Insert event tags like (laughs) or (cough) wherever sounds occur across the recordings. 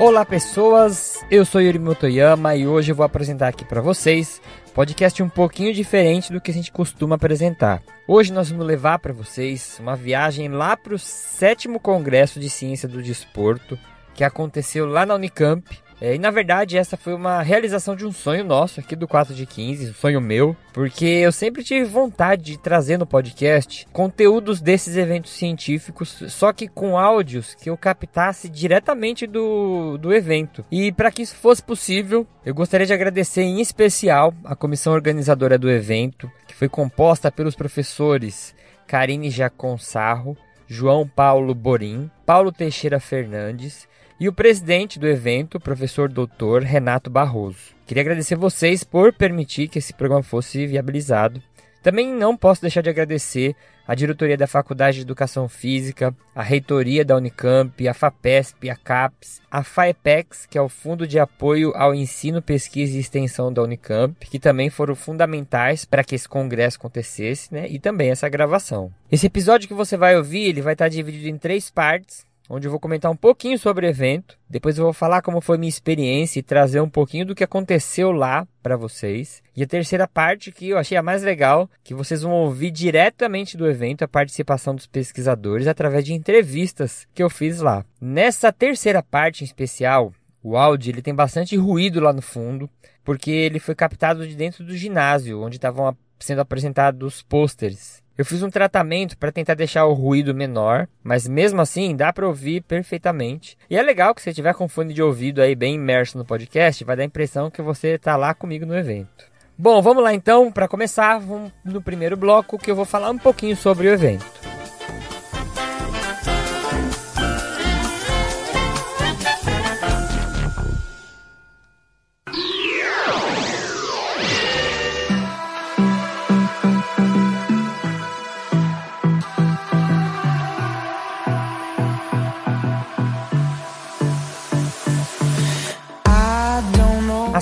Olá pessoas, eu sou Yuri Motoyama e hoje eu vou apresentar aqui para vocês podcast um pouquinho diferente do que a gente costuma apresentar. Hoje nós vamos levar para vocês uma viagem lá para o sétimo Congresso de Ciência do Desporto que aconteceu lá na Unicamp é, e na verdade, essa foi uma realização de um sonho nosso aqui do 4 de 15, um sonho meu, porque eu sempre tive vontade de trazer no podcast conteúdos desses eventos científicos, só que com áudios que eu captasse diretamente do, do evento. E para que isso fosse possível, eu gostaria de agradecer em especial a comissão organizadora do evento, que foi composta pelos professores Karine Jacon Sarro, João Paulo Borim, Paulo Teixeira Fernandes e o presidente do evento, professor doutor Renato Barroso. Queria agradecer vocês por permitir que esse programa fosse viabilizado. Também não posso deixar de agradecer a diretoria da Faculdade de Educação Física, a reitoria da Unicamp, a FAPESP, a CAPES, a FAEPEX, que é o Fundo de Apoio ao Ensino, Pesquisa e Extensão da Unicamp, que também foram fundamentais para que esse congresso acontecesse, né? E também essa gravação. Esse episódio que você vai ouvir, ele vai estar dividido em três partes onde eu vou comentar um pouquinho sobre o evento. Depois eu vou falar como foi minha experiência e trazer um pouquinho do que aconteceu lá para vocês. E a terceira parte que eu achei a mais legal, que vocês vão ouvir diretamente do evento a participação dos pesquisadores através de entrevistas que eu fiz lá. Nessa terceira parte em especial, o áudio ele tem bastante ruído lá no fundo, porque ele foi captado de dentro do ginásio, onde estavam sendo apresentados os pôsteres eu fiz um tratamento para tentar deixar o ruído menor, mas mesmo assim dá para ouvir perfeitamente. E é legal que você tiver com fone de ouvido aí bem imerso no podcast, vai dar a impressão que você está lá comigo no evento. Bom, vamos lá então, para começar, vamos no primeiro bloco que eu vou falar um pouquinho sobre o evento.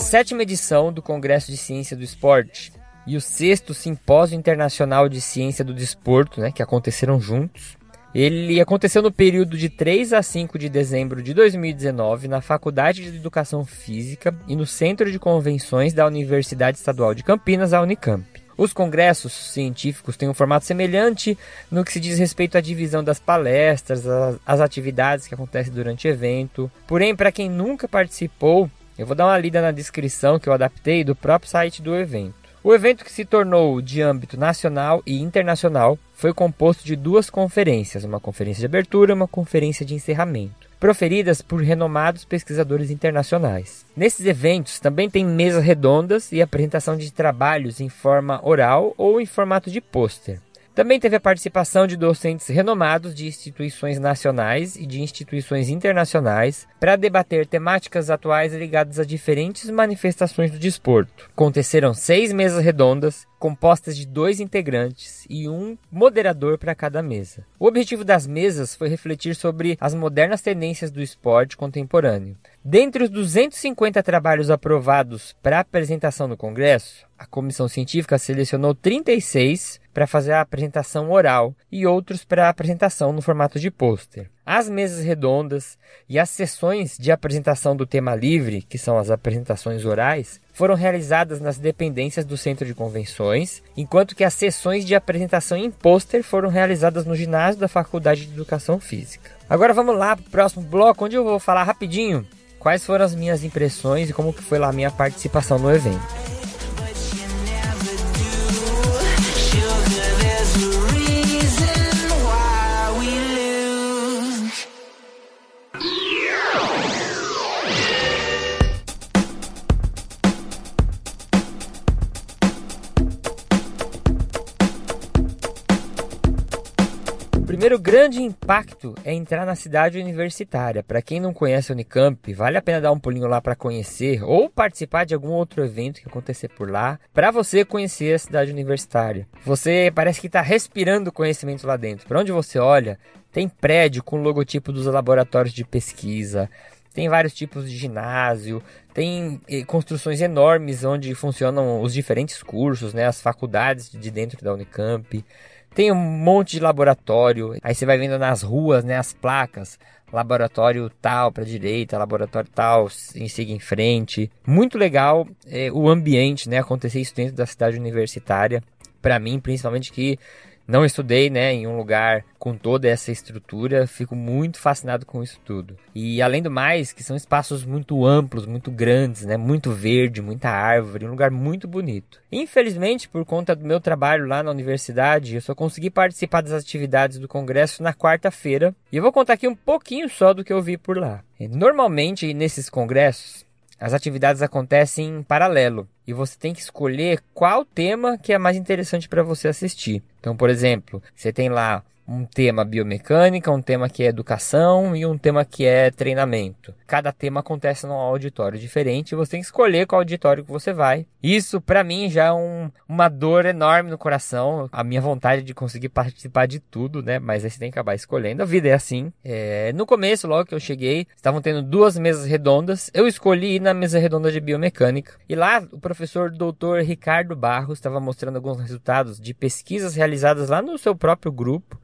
Sétima edição do Congresso de Ciência do Esporte e o sexto Simpósio Internacional de Ciência do Desporto, né, que aconteceram juntos, ele aconteceu no período de 3 a 5 de dezembro de 2019 na Faculdade de Educação Física e no Centro de Convenções da Universidade Estadual de Campinas, a Unicamp. Os congressos científicos têm um formato semelhante no que se diz respeito à divisão das palestras, as atividades que acontecem durante o evento. Porém, para quem nunca participou, eu vou dar uma lida na descrição que eu adaptei do próprio site do evento. O evento, que se tornou de âmbito nacional e internacional, foi composto de duas conferências, uma conferência de abertura e uma conferência de encerramento, proferidas por renomados pesquisadores internacionais. Nesses eventos também tem mesas redondas e apresentação de trabalhos em forma oral ou em formato de pôster. Também teve a participação de docentes renomados de instituições nacionais e de instituições internacionais para debater temáticas atuais ligadas a diferentes manifestações do desporto. Aconteceram seis mesas redondas compostas de dois integrantes e um moderador para cada mesa. O objetivo das mesas foi refletir sobre as modernas tendências do esporte contemporâneo. Dentre os 250 trabalhos aprovados para apresentação no Congresso, a comissão científica selecionou 36 para fazer a apresentação oral e outros para apresentação no formato de pôster. As mesas redondas e as sessões de apresentação do tema livre, que são as apresentações orais, foram realizadas nas dependências do Centro de Convenções, enquanto que as sessões de apresentação em pôster foram realizadas no ginásio da Faculdade de Educação Física. Agora vamos lá para o próximo bloco, onde eu vou falar rapidinho quais foram as minhas impressões e como que foi lá a minha participação no evento. Primeiro grande impacto é entrar na cidade universitária. Para quem não conhece a Unicamp, vale a pena dar um pulinho lá para conhecer ou participar de algum outro evento que acontecer por lá, para você conhecer a cidade universitária. Você parece que está respirando conhecimento lá dentro. Para onde você olha, tem prédio com o logotipo dos laboratórios de pesquisa, tem vários tipos de ginásio, tem eh, construções enormes onde funcionam os diferentes cursos, né, as faculdades de dentro da Unicamp. Tem um monte de laboratório. Aí você vai vendo nas ruas, né, as placas, laboratório tal para direita, laboratório tal, em siga em frente. Muito legal é, o ambiente, né, acontecer isso dentro da cidade universitária. Para mim, principalmente que não estudei, né, em um lugar com toda essa estrutura, fico muito fascinado com isso tudo. E além do mais, que são espaços muito amplos, muito grandes, né, muito verde, muita árvore, um lugar muito bonito. Infelizmente, por conta do meu trabalho lá na universidade, eu só consegui participar das atividades do congresso na quarta-feira, e eu vou contar aqui um pouquinho só do que eu vi por lá. Normalmente, nesses congressos, as atividades acontecem em paralelo e você tem que escolher qual tema que é mais interessante para você assistir. Então, por exemplo, você tem lá um tema biomecânica, um tema que é educação e um tema que é treinamento. Cada tema acontece num auditório diferente e você tem que escolher qual auditório que você vai. Isso para mim já é um, uma dor enorme no coração, a minha vontade de conseguir participar de tudo, né? Mas aí você tem que acabar escolhendo. A vida é assim. É... No começo, logo que eu cheguei, estavam tendo duas mesas redondas. Eu escolhi ir na mesa redonda de biomecânica e lá o professor Dr. Ricardo Barros estava mostrando alguns resultados de pesquisas realizadas lá no seu próprio grupo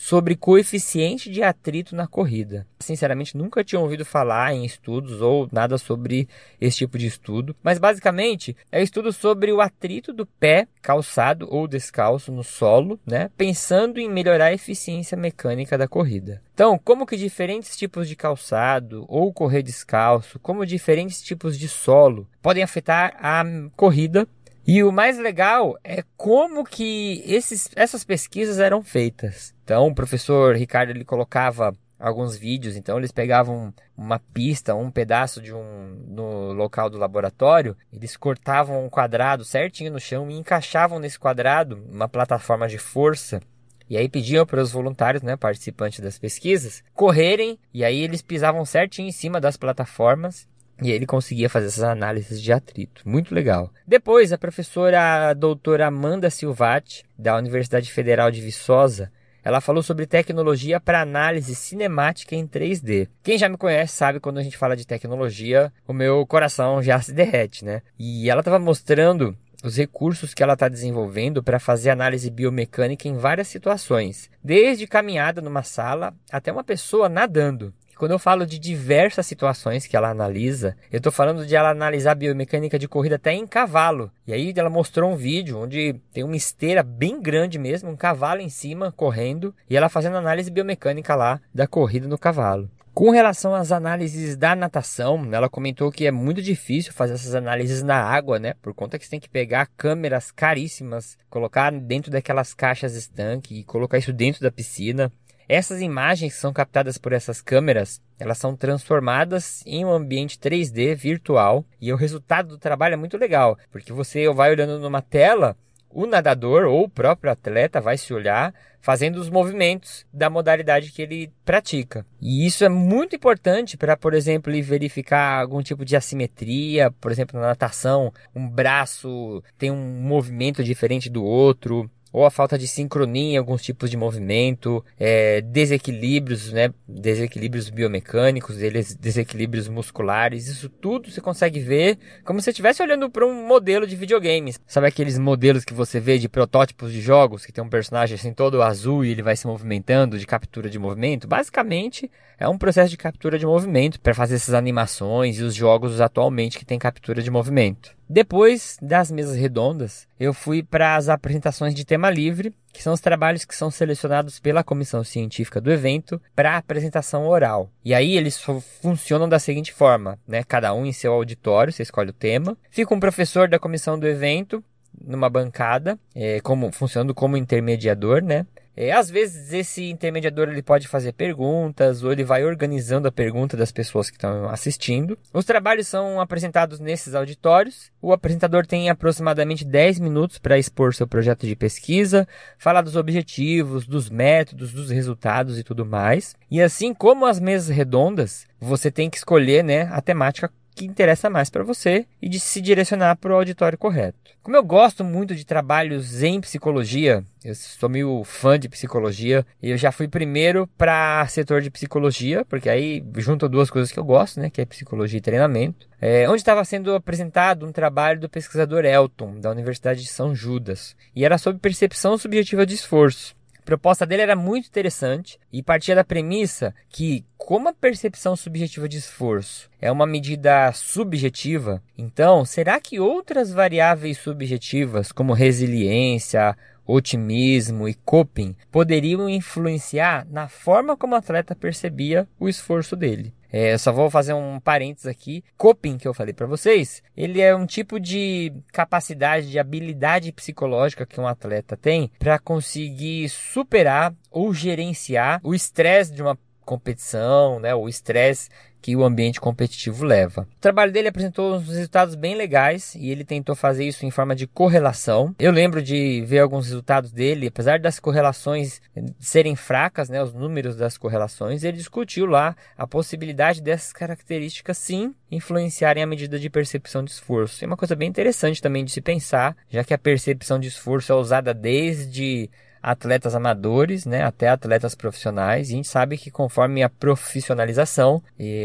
sobre coeficiente de atrito na corrida. Sinceramente, nunca tinha ouvido falar em estudos ou nada sobre esse tipo de estudo, mas basicamente é estudo sobre o atrito do pé calçado ou descalço no solo, né, pensando em melhorar a eficiência mecânica da corrida. Então, como que diferentes tipos de calçado ou correr descalço, como diferentes tipos de solo podem afetar a corrida e o mais legal é como que esses, essas pesquisas eram feitas. Então, o professor Ricardo ele colocava alguns vídeos, então eles pegavam uma pista, um pedaço de um no local do laboratório, eles cortavam um quadrado certinho no chão e encaixavam nesse quadrado uma plataforma de força e aí pediam para os voluntários, né, participantes das pesquisas, correrem e aí eles pisavam certinho em cima das plataformas e ele conseguia fazer essas análises de atrito. Muito legal. Depois, a professora a doutora Amanda Silvati, da Universidade Federal de Viçosa, ela falou sobre tecnologia para análise cinemática em 3D. Quem já me conhece sabe quando a gente fala de tecnologia, o meu coração já se derrete, né? E ela estava mostrando os recursos que ela está desenvolvendo para fazer análise biomecânica em várias situações, desde caminhada numa sala até uma pessoa nadando. Quando eu falo de diversas situações que ela analisa, eu estou falando de ela analisar biomecânica de corrida até em cavalo. E aí ela mostrou um vídeo onde tem uma esteira bem grande mesmo, um cavalo em cima correndo, e ela fazendo análise biomecânica lá da corrida no cavalo. Com relação às análises da natação, ela comentou que é muito difícil fazer essas análises na água, né? Por conta que você tem que pegar câmeras caríssimas, colocar dentro daquelas caixas estanque e colocar isso dentro da piscina. Essas imagens que são captadas por essas câmeras, elas são transformadas em um ambiente 3D virtual e o resultado do trabalho é muito legal, porque você vai olhando numa tela, o nadador ou o próprio atleta vai se olhar fazendo os movimentos da modalidade que ele pratica. E isso é muito importante para, por exemplo, verificar algum tipo de assimetria, por exemplo, na natação, um braço tem um movimento diferente do outro, ou a falta de sincronia em alguns tipos de movimento, é, desequilíbrios, né, desequilíbrios biomecânicos, desequilíbrios musculares, isso tudo você consegue ver como se estivesse olhando para um modelo de videogames. Sabe aqueles modelos que você vê de protótipos de jogos que tem um personagem assim todo azul e ele vai se movimentando de captura de movimento? Basicamente é um processo de captura de movimento para fazer essas animações e os jogos atualmente que tem captura de movimento. Depois das mesas redondas, eu fui para as apresentações de tema livre, que são os trabalhos que são selecionados pela comissão científica do evento para apresentação oral. E aí eles funcionam da seguinte forma, né? Cada um em seu auditório, você escolhe o tema. Fica um professor da comissão do evento numa bancada, é, como funcionando como intermediador, né? É, às vezes esse intermediador ele pode fazer perguntas ou ele vai organizando a pergunta das pessoas que estão assistindo. Os trabalhos são apresentados nesses auditórios. O apresentador tem aproximadamente 10 minutos para expor seu projeto de pesquisa, falar dos objetivos, dos métodos, dos resultados e tudo mais. E assim como as mesas redondas, você tem que escolher né, a temática que interessa mais para você e de se direcionar para o auditório correto. Como eu gosto muito de trabalhos em psicologia, eu sou meio fã de psicologia e eu já fui primeiro para setor de psicologia, porque aí junto duas coisas que eu gosto, né, que é psicologia e treinamento, é, onde estava sendo apresentado um trabalho do pesquisador Elton, da Universidade de São Judas, e era sobre percepção subjetiva de esforço. A proposta dele era muito interessante e partia da premissa que, como a percepção subjetiva de esforço é uma medida subjetiva, então será que outras variáveis subjetivas, como resiliência, otimismo e coping, poderiam influenciar na forma como o atleta percebia o esforço dele? É, só vou fazer um parênteses aqui. Coping, que eu falei para vocês, ele é um tipo de capacidade, de habilidade psicológica que um atleta tem para conseguir superar ou gerenciar o estresse de uma competição, né, o estresse que o ambiente competitivo leva. O trabalho dele apresentou uns resultados bem legais e ele tentou fazer isso em forma de correlação. Eu lembro de ver alguns resultados dele, apesar das correlações serem fracas, né, os números das correlações, ele discutiu lá a possibilidade dessas características sim influenciarem a medida de percepção de esforço. É uma coisa bem interessante também de se pensar, já que a percepção de esforço é usada desde atletas amadores, né, até atletas profissionais. E a gente sabe que conforme a profissionalização,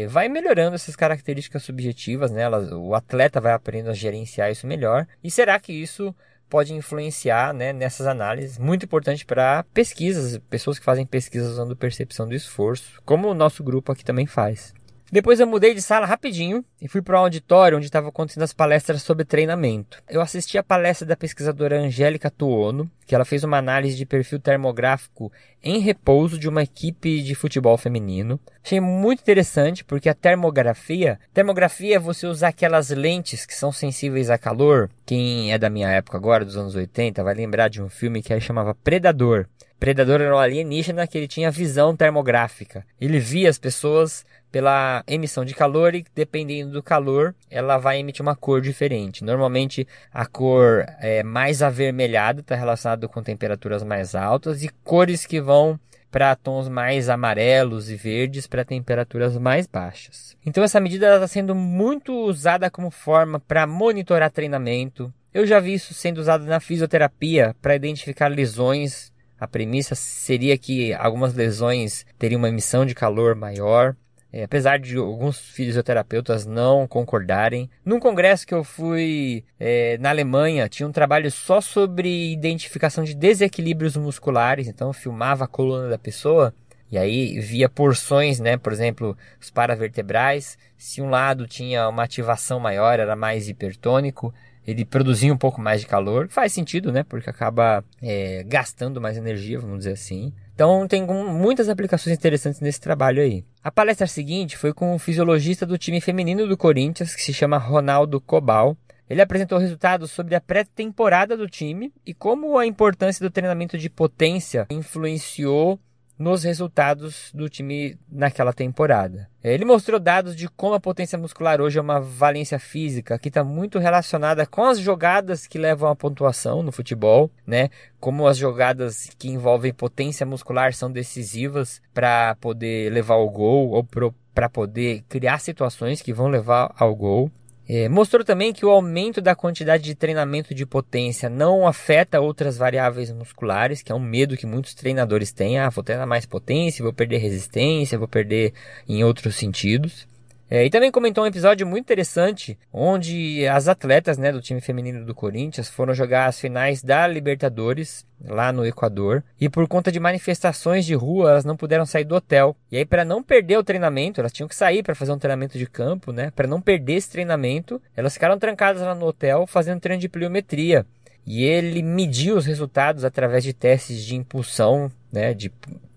vai melhorando essas características subjetivas, né, elas, o atleta vai aprendendo a gerenciar isso melhor. E será que isso pode influenciar né, nessas análises, muito importante para pesquisas, pessoas que fazem pesquisas usando percepção do esforço, como o nosso grupo aqui também faz. Depois eu mudei de sala rapidinho e fui para um auditório onde estava acontecendo as palestras sobre treinamento. Eu assisti a palestra da pesquisadora Angélica Tuono, que ela fez uma análise de perfil termográfico em repouso de uma equipe de futebol feminino. Achei muito interessante porque a termografia, termografia é você usar aquelas lentes que são sensíveis a calor. Quem é da minha época agora, dos anos 80, vai lembrar de um filme que aí chamava Predador. Predador era um alienígena que ele tinha visão termográfica. Ele via as pessoas pela emissão de calor e dependendo do calor, ela vai emitir uma cor diferente. Normalmente a cor é mais avermelhada está relacionada com temperaturas mais altas e cores que vão para tons mais amarelos e verdes para temperaturas mais baixas. Então essa medida está sendo muito usada como forma para monitorar treinamento. Eu já vi isso sendo usado na fisioterapia para identificar lesões a premissa seria que algumas lesões teriam uma emissão de calor maior. É, apesar de alguns fisioterapeutas não concordarem. Num congresso que eu fui é, na Alemanha, tinha um trabalho só sobre identificação de desequilíbrios musculares. Então, filmava a coluna da pessoa e aí via porções, né? Por exemplo, os paravertebrais. Se um lado tinha uma ativação maior, era mais hipertônico ele produzia um pouco mais de calor. Faz sentido, né? Porque acaba é, gastando mais energia, vamos dizer assim. Então tem muitas aplicações interessantes nesse trabalho aí. A palestra seguinte foi com o fisiologista do time feminino do Corinthians, que se chama Ronaldo Cobal. Ele apresentou resultados sobre a pré-temporada do time e como a importância do treinamento de potência influenciou nos resultados do time naquela temporada. Ele mostrou dados de como a potência muscular hoje é uma valência física que está muito relacionada com as jogadas que levam à pontuação no futebol, né? Como as jogadas que envolvem potência muscular são decisivas para poder levar ao gol ou para poder criar situações que vão levar ao gol. É, mostrou também que o aumento da quantidade de treinamento de potência não afeta outras variáveis musculares, que é um medo que muitos treinadores têm. Ah, vou treinar mais potência, vou perder resistência, vou perder em outros sentidos. É, e também comentou um episódio muito interessante, onde as atletas né, do time feminino do Corinthians foram jogar as finais da Libertadores lá no Equador e por conta de manifestações de rua elas não puderam sair do hotel. E aí para não perder o treinamento, elas tinham que sair para fazer um treinamento de campo, né? Para não perder esse treinamento, elas ficaram trancadas lá no hotel fazendo treino de pliometria. E ele mediu os resultados através de testes de impulsão, né, de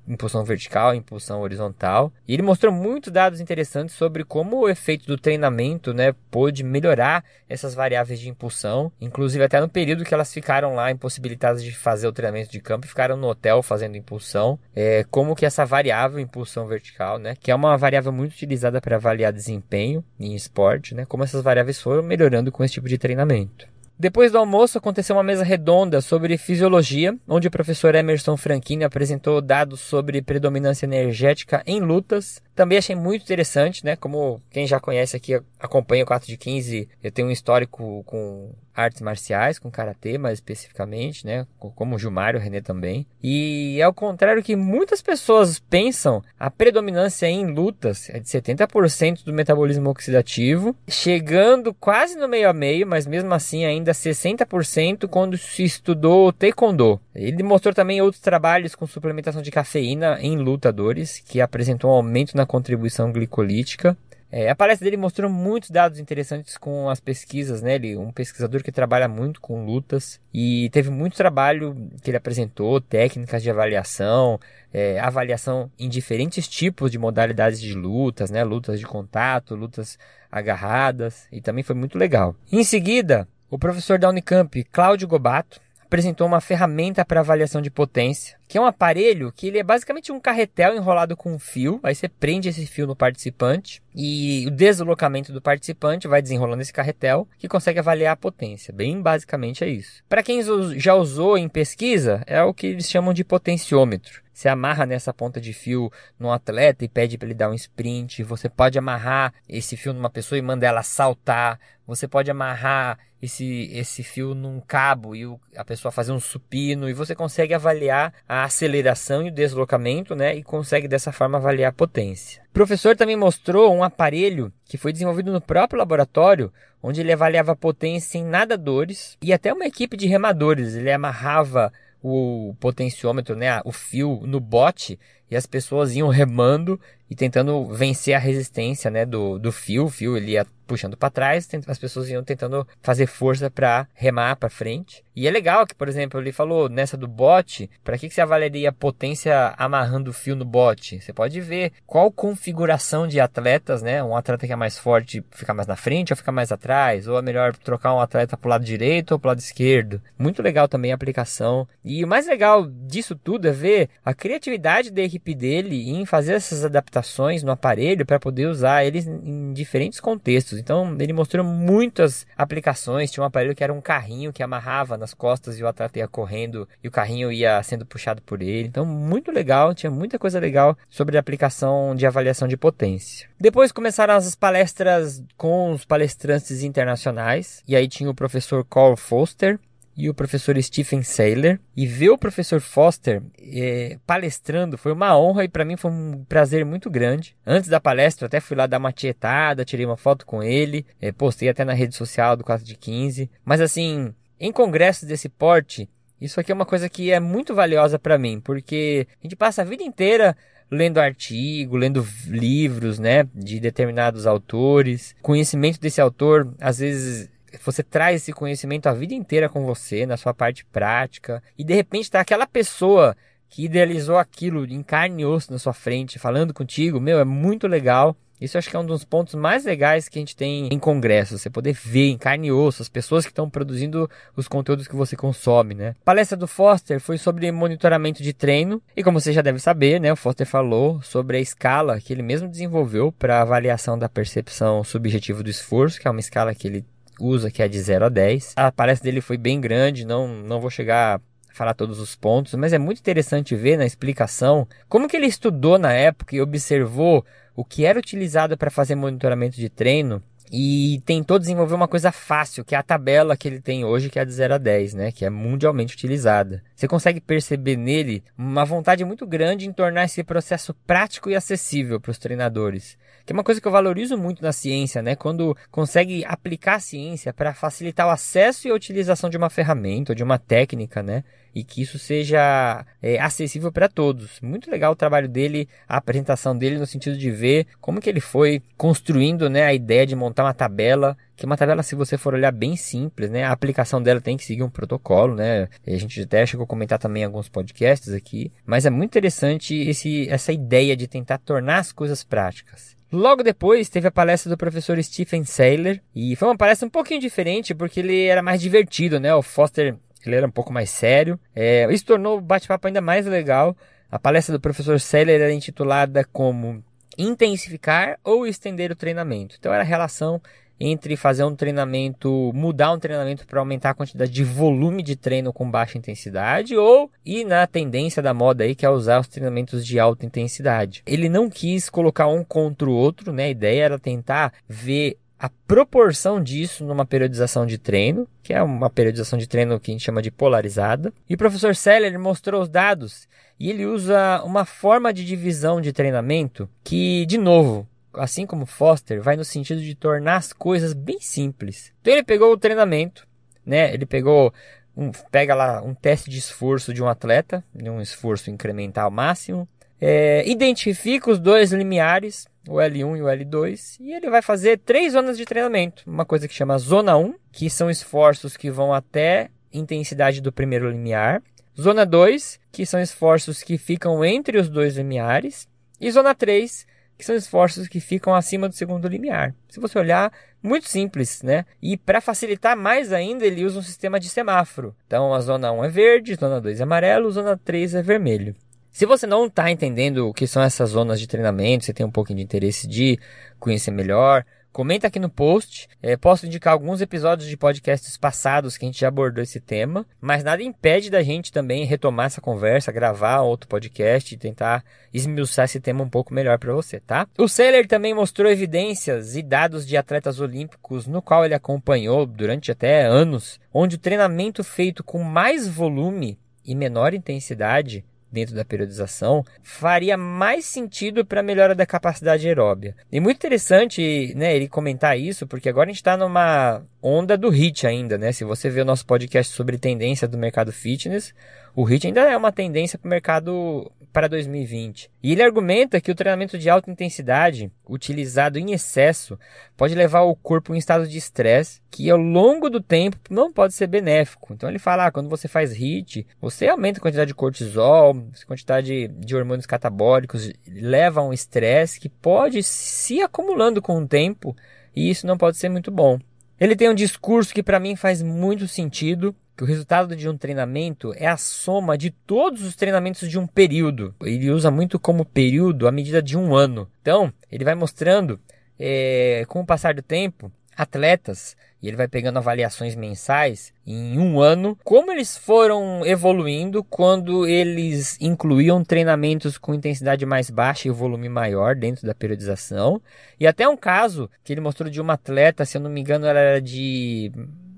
impulsão vertical, impulsão horizontal. E ele mostrou muitos dados interessantes sobre como o efeito do treinamento, né, pôde melhorar essas variáveis de impulsão, inclusive até no período que elas ficaram lá impossibilitadas de fazer o treinamento de campo e ficaram no hotel fazendo impulsão, é, como que essa variável impulsão vertical, né, que é uma variável muito utilizada para avaliar desempenho em esporte, né, como essas variáveis foram melhorando com esse tipo de treinamento. Depois do almoço, aconteceu uma mesa redonda sobre fisiologia, onde o professor Emerson Franchini apresentou dados sobre predominância energética em lutas. Também achei muito interessante, né? Como quem já conhece aqui, acompanha o 4 de 15, eu tenho um histórico com artes marciais, com karatê mais especificamente, né? Como o Gilmar e o René também. E ao contrário que muitas pessoas pensam, a predominância em lutas é de 70% do metabolismo oxidativo, chegando quase no meio a meio, mas mesmo assim ainda 60% quando se estudou taekwondo. Ele mostrou também outros trabalhos com suplementação de cafeína em lutadores, que apresentou um aumento na contribuição glicolítica. É, a palestra dele mostrou muitos dados interessantes com as pesquisas, né? Ele um pesquisador que trabalha muito com lutas e teve muito trabalho que ele apresentou, técnicas de avaliação, é, avaliação em diferentes tipos de modalidades de lutas, né? Lutas de contato, lutas agarradas e também foi muito legal. Em seguida, o professor da Unicamp, Cláudio Gobato, apresentou uma ferramenta para avaliação de potência, que é um aparelho que ele é basicamente um carretel enrolado com um fio. Aí você prende esse fio no participante e o deslocamento do participante vai desenrolando esse carretel que consegue avaliar a potência. Bem basicamente é isso. Para quem já usou em pesquisa, é o que eles chamam de potenciômetro. Você amarra nessa ponta de fio no atleta e pede para ele dar um sprint. Você pode amarrar esse fio numa pessoa e mandar ela saltar. Você pode amarrar esse, esse fio num cabo e o, a pessoa fazer um supino. E você consegue avaliar a aceleração e o deslocamento, né? E consegue dessa forma avaliar a potência. O professor também mostrou um aparelho que foi desenvolvido no próprio laboratório, onde ele avaliava a potência em nadadores e até uma equipe de remadores. Ele amarrava o potenciômetro, né, o fio no bote e as pessoas iam remando e tentando vencer a resistência, né, do, do fio. O fio ele ia puxando para trás, as pessoas iam tentando fazer força para remar para frente. E é legal que, por exemplo, ele falou nessa do bote, para que, que você avaliaria a potência amarrando o fio no bote? Você pode ver qual configuração de atletas, né? Um atleta que é mais forte fica mais na frente ou fica mais atrás, ou é melhor trocar um atleta para o lado direito ou para o lado esquerdo. Muito legal também a aplicação. E o mais legal disso tudo é ver a criatividade da dele em fazer essas adaptações no aparelho para poder usar eles em diferentes contextos. Então ele mostrou muitas aplicações. Tinha um aparelho que era um carrinho que amarrava nas costas e o atleta ia correndo e o carrinho ia sendo puxado por ele. Então muito legal, tinha muita coisa legal sobre a aplicação de avaliação de potência. Depois começaram as palestras com os palestrantes internacionais e aí tinha o professor Carl Foster, e o professor Stephen Saylor. E ver o professor Foster é, palestrando foi uma honra e para mim foi um prazer muito grande. Antes da palestra, até fui lá dar uma tietada, tirei uma foto com ele, é, postei até na rede social do 4 de 15. Mas assim, em congressos desse porte, isso aqui é uma coisa que é muito valiosa para mim, porque a gente passa a vida inteira lendo artigo, lendo livros, né, de determinados autores. Conhecimento desse autor, às vezes você traz esse conhecimento a vida inteira com você, na sua parte prática, e de repente está aquela pessoa que idealizou aquilo em carne e osso na sua frente, falando contigo, meu, é muito legal. Isso acho que é um dos pontos mais legais que a gente tem em congresso, você poder ver em carne e osso as pessoas que estão produzindo os conteúdos que você consome, né? A palestra do Foster foi sobre monitoramento de treino e como você já deve saber, né, o Foster falou sobre a escala que ele mesmo desenvolveu para avaliação da percepção subjetiva do esforço, que é uma escala que ele usa, que é de 0 a 10. A palestra dele foi bem grande, não, não vou chegar a falar todos os pontos, mas é muito interessante ver na explicação como que ele estudou na época e observou o que era utilizado para fazer monitoramento de treino e tentou desenvolver uma coisa fácil, que é a tabela que ele tem hoje, que é a de 0 a 10, né? Que é mundialmente utilizada. Você consegue perceber nele uma vontade muito grande em tornar esse processo prático e acessível para os treinadores. Que é uma coisa que eu valorizo muito na ciência, né? Quando consegue aplicar a ciência para facilitar o acesso e a utilização de uma ferramenta de uma técnica, né? E que isso seja é, acessível para todos. Muito legal o trabalho dele, a apresentação dele no sentido de ver como que ele foi construindo, né, a ideia de montar uma tabela que é uma tabela, se você for olhar, bem simples, né? A aplicação dela tem que seguir um protocolo, né? A gente até chegou a comentar também alguns podcasts aqui, mas é muito interessante esse, essa ideia de tentar tornar as coisas práticas. Logo depois teve a palestra do professor Stephen Saylor e foi uma palestra um pouquinho diferente porque ele era mais divertido, né? O Foster ele era um pouco mais sério. É, isso tornou o bate-papo ainda mais legal. A palestra do professor Saylor era intitulada como intensificar ou estender o treinamento. Então era a relação entre fazer um treinamento, mudar um treinamento para aumentar a quantidade de volume de treino com baixa intensidade ou ir na tendência da moda aí que é usar os treinamentos de alta intensidade. Ele não quis colocar um contra o outro, né? A ideia era tentar ver a proporção disso numa periodização de treino, que é uma periodização de treino que a gente chama de polarizada. E o professor Seller mostrou os dados e ele usa uma forma de divisão de treinamento que, de novo, assim como Foster, vai no sentido de tornar as coisas bem simples. Então ele pegou o treinamento, né? Ele pegou um, pega lá um teste de esforço de um atleta, um esforço incremental máximo, é, identifica os dois limiares, o L1 e o L2, e ele vai fazer três zonas de treinamento. Uma coisa que chama Zona 1, que são esforços que vão até intensidade do primeiro limiar. Zona 2, que são esforços que ficam entre os dois limiares. E zona 3, que são esforços que ficam acima do segundo limiar. Se você olhar, muito simples, né? E para facilitar mais ainda, ele usa um sistema de semáforo. Então a zona 1 é verde, zona 2 é amarelo, zona 3 é vermelho. Se você não está entendendo o que são essas zonas de treinamento, você tem um pouquinho de interesse de conhecer melhor, Comenta aqui no post. É, posso indicar alguns episódios de podcasts passados que a gente já abordou esse tema, mas nada impede da gente também retomar essa conversa, gravar outro podcast e tentar esmiuçar esse tema um pouco melhor para você, tá? O Seller também mostrou evidências e dados de atletas olímpicos no qual ele acompanhou durante até anos, onde o treinamento feito com mais volume e menor intensidade dentro da periodização faria mais sentido para a melhora da capacidade aeróbia. E muito interessante né, ele comentar isso, porque agora a gente está numa onda do HIT ainda, né? Se você vê o nosso podcast sobre tendência do mercado fitness, o HIT ainda é uma tendência para o mercado para 2020. E ele argumenta que o treinamento de alta intensidade, utilizado em excesso, pode levar o corpo em estado de estresse, que ao longo do tempo não pode ser benéfico. Então ele fala, ah, quando você faz HIIT, você aumenta a quantidade de cortisol, quantidade de hormônios catabólicos, leva a um estresse que pode se acumulando com o tempo, e isso não pode ser muito bom. Ele tem um discurso que para mim faz muito sentido, que o resultado de um treinamento é a soma de todos os treinamentos de um período. Ele usa muito como período a medida de um ano. Então, ele vai mostrando, é, com o passar do tempo, atletas e ele vai pegando avaliações mensais em um ano, como eles foram evoluindo quando eles incluíam treinamentos com intensidade mais baixa e volume maior dentro da periodização. E até um caso que ele mostrou de uma atleta, se eu não me engano, ela era de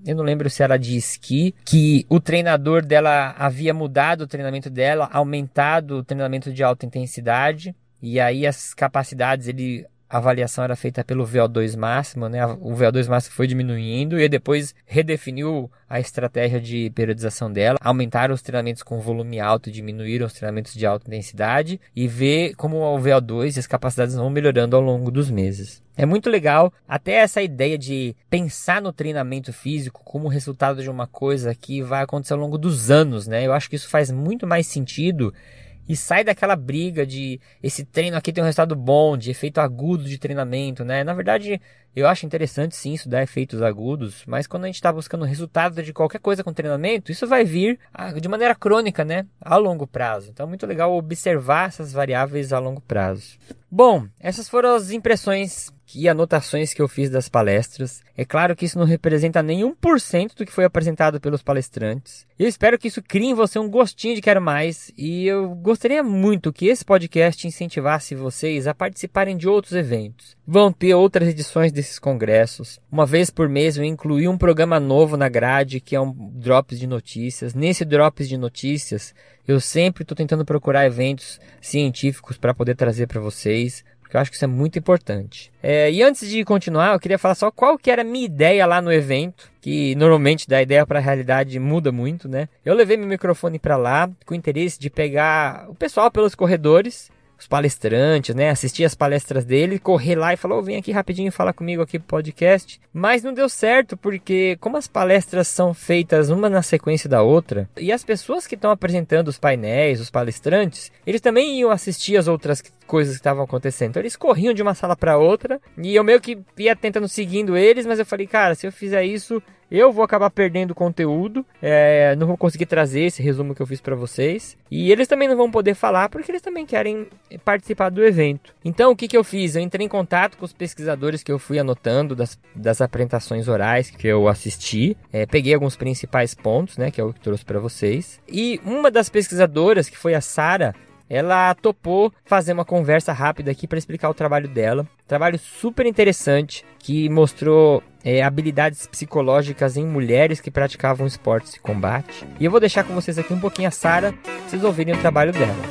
eu não lembro se era de esqui, que o treinador dela havia mudado o treinamento dela, aumentado o treinamento de alta intensidade, e aí as capacidades ele a avaliação era feita pelo VO2 máximo, né? O VO2 máximo foi diminuindo e depois redefiniu a estratégia de periodização dela, aumentaram os treinamentos com volume alto, diminuíram os treinamentos de alta intensidade e ver como o VO2 e as capacidades vão melhorando ao longo dos meses. É muito legal até essa ideia de pensar no treinamento físico como resultado de uma coisa que vai acontecer ao longo dos anos, né? Eu acho que isso faz muito mais sentido e sai daquela briga de esse treino aqui tem um resultado bom, de efeito agudo de treinamento, né? Na verdade, eu acho interessante sim isso dar efeitos agudos, mas quando a gente está buscando resultado de qualquer coisa com treinamento, isso vai vir ah, de maneira crônica, né? A longo prazo. Então é muito legal observar essas variáveis a longo prazo. Bom, essas foram as impressões e anotações que eu fiz das palestras. É claro que isso não representa nem 1% do que foi apresentado pelos palestrantes. Eu espero que isso crie em você um gostinho de quero mais e eu gostaria muito que esse podcast incentivasse vocês a participarem de outros eventos. Vão ter outras edições desses congressos. Uma vez por mês eu incluí um programa novo na grade que é um Drops de Notícias. Nesse Drops de Notícias eu sempre estou tentando procurar eventos científicos para poder trazer para vocês que eu acho que isso é muito importante. É, e antes de continuar, eu queria falar só qual que era a minha ideia lá no evento, que normalmente da ideia para a realidade muda muito, né? Eu levei meu microfone para lá com o interesse de pegar o pessoal pelos corredores, os palestrantes, né? Assistir as palestras dele, correr lá e falar, oh, vem aqui rapidinho falar comigo aqui pro podcast. Mas não deu certo, porque como as palestras são feitas uma na sequência da outra, e as pessoas que estão apresentando os painéis, os palestrantes, eles também iam assistir as outras coisas que estavam acontecendo. Então eles corriam de uma sala para outra, e eu meio que ia tentando seguindo eles, mas eu falei, cara, se eu fizer isso, eu vou acabar perdendo conteúdo, é, não vou conseguir trazer esse resumo que eu fiz para vocês. E eles também não vão poder falar porque eles também querem participar do evento. Então o que, que eu fiz? Eu entrei em contato com os pesquisadores que eu fui anotando das, das apresentações orais que eu assisti. É, peguei alguns principais pontos, né, que é o que trouxe para vocês. E uma das pesquisadoras, que foi a Sara, ela topou fazer uma conversa rápida aqui para explicar o trabalho dela. Trabalho super interessante que mostrou é, habilidades psicológicas em mulheres que praticavam esportes de combate. E eu vou deixar com vocês aqui um pouquinho a Sara, vocês ouvirem o trabalho dela.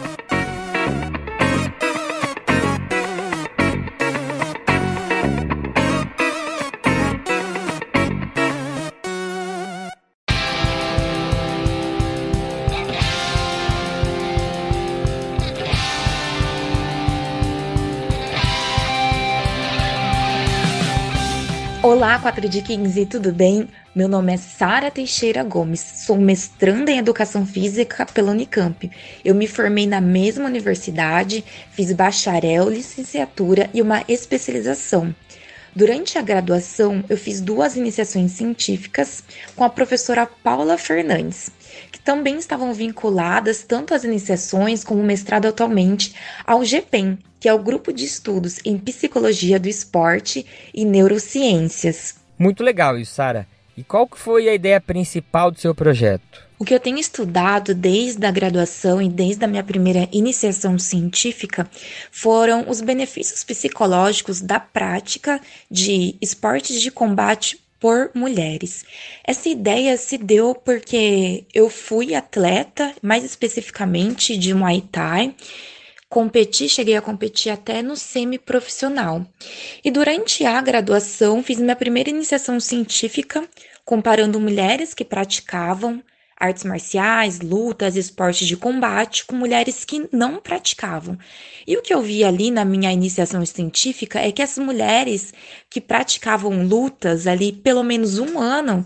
Olá, 4 de 15, tudo bem? Meu nome é Sara Teixeira Gomes, sou mestranda em Educação Física pela Unicamp. Eu me formei na mesma universidade, fiz bacharel, licenciatura e uma especialização. Durante a graduação, eu fiz duas iniciações científicas com a professora Paula Fernandes, que também estavam vinculadas tanto às iniciações como o mestrado atualmente ao GPEM, que é o Grupo de Estudos em Psicologia do Esporte e Neurociências. Muito legal isso, Sara. E qual que foi a ideia principal do seu projeto? O que eu tenho estudado desde a graduação e desde a minha primeira iniciação científica foram os benefícios psicológicos da prática de esportes de combate por mulheres. Essa ideia se deu porque eu fui atleta, mais especificamente de Muay Thai, competi, cheguei a competir até no semi-profissional. E durante a graduação, fiz minha primeira iniciação científica comparando mulheres que praticavam artes marciais, lutas, esportes de combate com mulheres que não praticavam. E o que eu vi ali na minha iniciação científica é que essas mulheres que praticavam lutas ali pelo menos um ano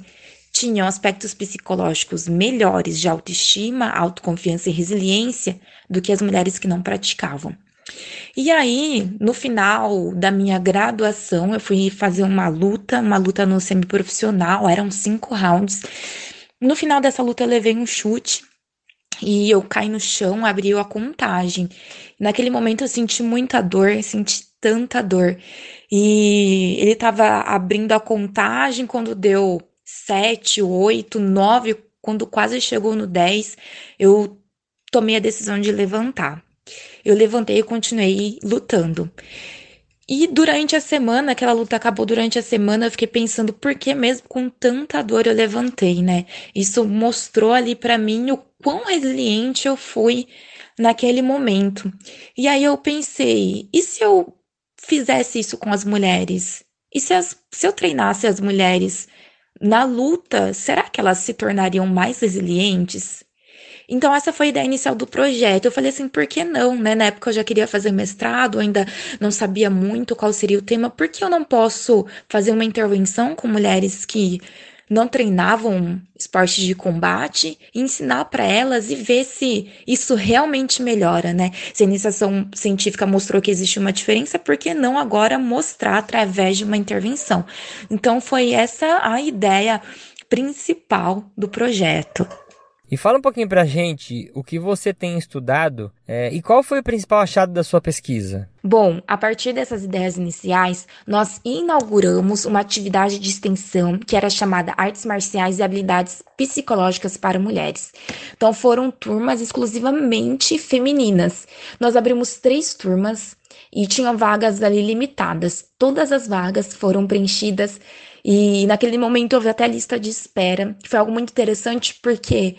tinham aspectos psicológicos melhores de autoestima, autoconfiança e resiliência do que as mulheres que não praticavam. E aí, no final da minha graduação, eu fui fazer uma luta, uma luta no semiprofissional, eram cinco rounds. No final dessa luta, eu levei um chute e eu caí no chão, abriu a contagem. Naquele momento, eu senti muita dor, senti tanta dor. E ele estava abrindo a contagem quando deu sete, oito, nove, quando quase chegou no 10, eu tomei a decisão de levantar. Eu levantei e continuei lutando. E durante a semana, aquela luta acabou durante a semana, eu fiquei pensando por que mesmo com tanta dor eu levantei, né? Isso mostrou ali para mim o quão resiliente eu fui naquele momento. E aí eu pensei, e se eu fizesse isso com as mulheres? E se, as, se eu treinasse as mulheres na luta, será que elas se tornariam mais resilientes? Então, essa foi a ideia inicial do projeto. Eu falei assim, por que não, né? Na época eu já queria fazer mestrado, ainda não sabia muito qual seria o tema. Por que eu não posso fazer uma intervenção com mulheres que não treinavam esportes de combate, ensinar para elas e ver se isso realmente melhora, né? Se a iniciação científica mostrou que existe uma diferença, por que não agora mostrar através de uma intervenção? Então foi essa a ideia principal do projeto. E fala um pouquinho pra gente o que você tem estudado é, e qual foi o principal achado da sua pesquisa. Bom, a partir dessas ideias iniciais, nós inauguramos uma atividade de extensão que era chamada Artes Marciais e Habilidades Psicológicas para Mulheres. Então foram turmas exclusivamente femininas. Nós abrimos três turmas e tinham vagas ali limitadas. Todas as vagas foram preenchidas e naquele momento houve até lista de espera. Foi algo muito interessante porque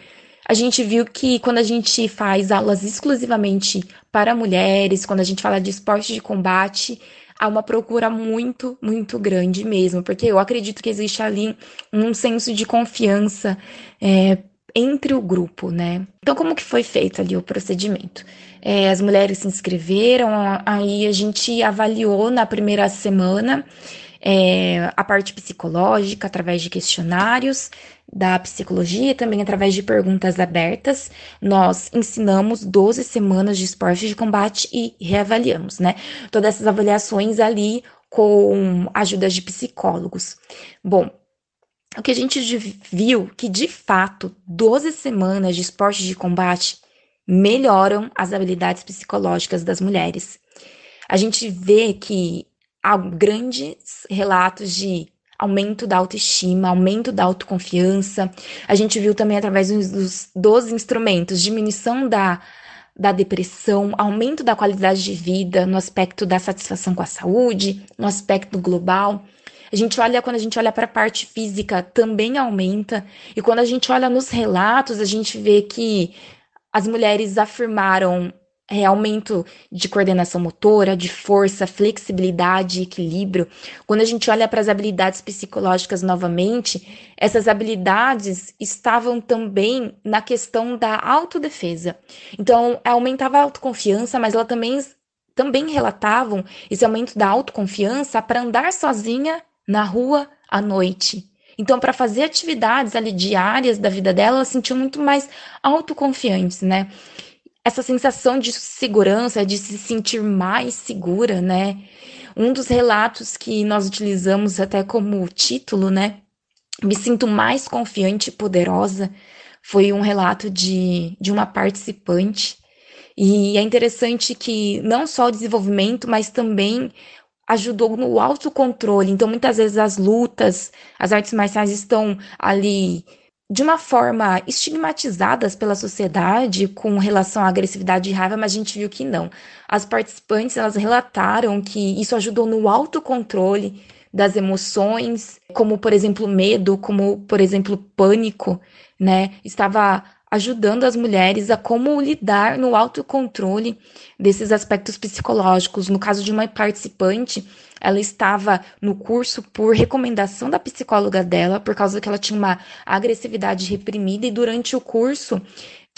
a gente viu que quando a gente faz aulas exclusivamente para mulheres, quando a gente fala de esporte de combate, há uma procura muito, muito grande mesmo, porque eu acredito que existe ali um senso de confiança é, entre o grupo, né? Então, como que foi feito ali o procedimento? É, as mulheres se inscreveram, aí a gente avaliou na primeira semana é, a parte psicológica através de questionários da psicologia e também através de perguntas abertas. Nós ensinamos 12 semanas de esporte de combate e reavaliamos, né? Todas essas avaliações ali com ajuda de psicólogos. Bom, o que a gente viu que de fato 12 semanas de esporte de combate melhoram as habilidades psicológicas das mulheres. A gente vê que há grandes relatos de aumento da autoestima, aumento da autoconfiança. A gente viu também através dos, dos instrumentos diminuição da, da depressão, aumento da qualidade de vida no aspecto da satisfação com a saúde, no aspecto global. A gente olha, quando a gente olha para a parte física, também aumenta. E quando a gente olha nos relatos, a gente vê que as mulheres afirmaram é, aumento de coordenação motora, de força, flexibilidade, equilíbrio. Quando a gente olha para as habilidades psicológicas novamente, essas habilidades estavam também na questão da autodefesa. Então, aumentava a autoconfiança, mas ela também, também relatavam esse aumento da autoconfiança para andar sozinha na rua à noite. Então, para fazer atividades ali diárias da vida dela, ela sentiu muito mais autoconfiantes, né? Essa sensação de segurança, de se sentir mais segura, né? Um dos relatos que nós utilizamos até como título, né? Me sinto mais confiante e poderosa. Foi um relato de, de uma participante. E é interessante que não só o desenvolvimento, mas também ajudou no autocontrole. Então, muitas vezes as lutas, as artes marciais estão ali de uma forma estigmatizadas pela sociedade com relação à agressividade e raiva, mas a gente viu que não. As participantes, elas relataram que isso ajudou no autocontrole das emoções, como por exemplo medo, como por exemplo pânico, né? Estava ajudando as mulheres a como lidar no autocontrole desses aspectos psicológicos. No caso de uma participante, ela estava no curso por recomendação da psicóloga dela, por causa que ela tinha uma agressividade reprimida, e durante o curso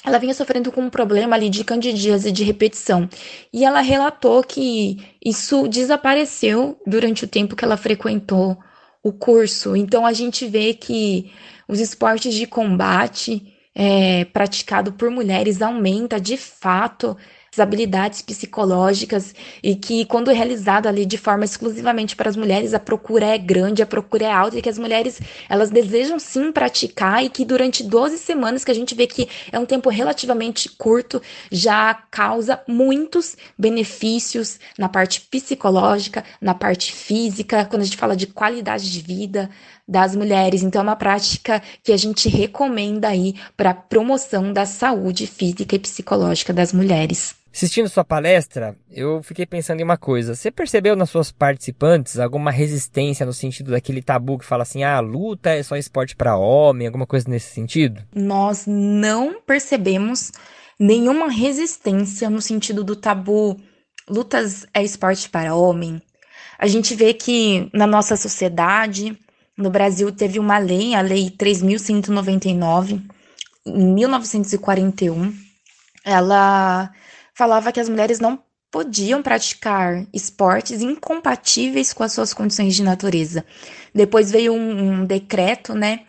ela vinha sofrendo com um problema ali de candidíase de repetição. E ela relatou que isso desapareceu durante o tempo que ela frequentou o curso. Então a gente vê que os esportes de combate é, praticado por mulheres aumenta de fato as habilidades psicológicas e que quando realizado ali de forma exclusivamente para as mulheres a procura é grande, a procura é alta e que as mulheres elas desejam sim praticar e que durante 12 semanas que a gente vê que é um tempo relativamente curto já causa muitos benefícios na parte psicológica, na parte física, quando a gente fala de qualidade de vida, das mulheres. Então, é uma prática que a gente recomenda aí para promoção da saúde física e psicológica das mulheres. Assistindo sua palestra, eu fiquei pensando em uma coisa. Você percebeu nas suas participantes alguma resistência no sentido daquele tabu que fala assim: ah, luta é só esporte para homem, alguma coisa nesse sentido? Nós não percebemos nenhuma resistência no sentido do tabu lutas é esporte para homem. A gente vê que na nossa sociedade no Brasil teve uma lei, a Lei 3.199, em 1941. Ela falava que as mulheres não podiam praticar esportes incompatíveis com as suas condições de natureza. Depois veio um, um decreto, né,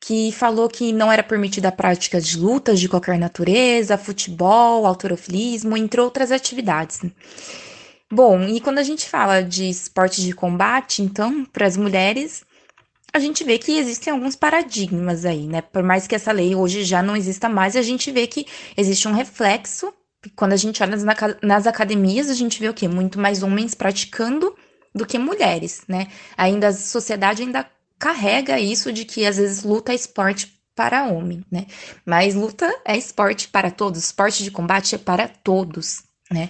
que falou que não era permitida a prática de lutas de qualquer natureza, futebol, autorofilismo, entre outras atividades. Bom, e quando a gente fala de esportes de combate, então, para as mulheres, a gente vê que existem alguns paradigmas aí, né? Por mais que essa lei hoje já não exista mais, a gente vê que existe um reflexo. Quando a gente olha nas, nas academias, a gente vê o quê? Muito mais homens praticando do que mulheres, né? Ainda a sociedade ainda carrega isso de que às vezes luta é esporte para homem, né? Mas luta é esporte para todos, esporte de combate é para todos, né?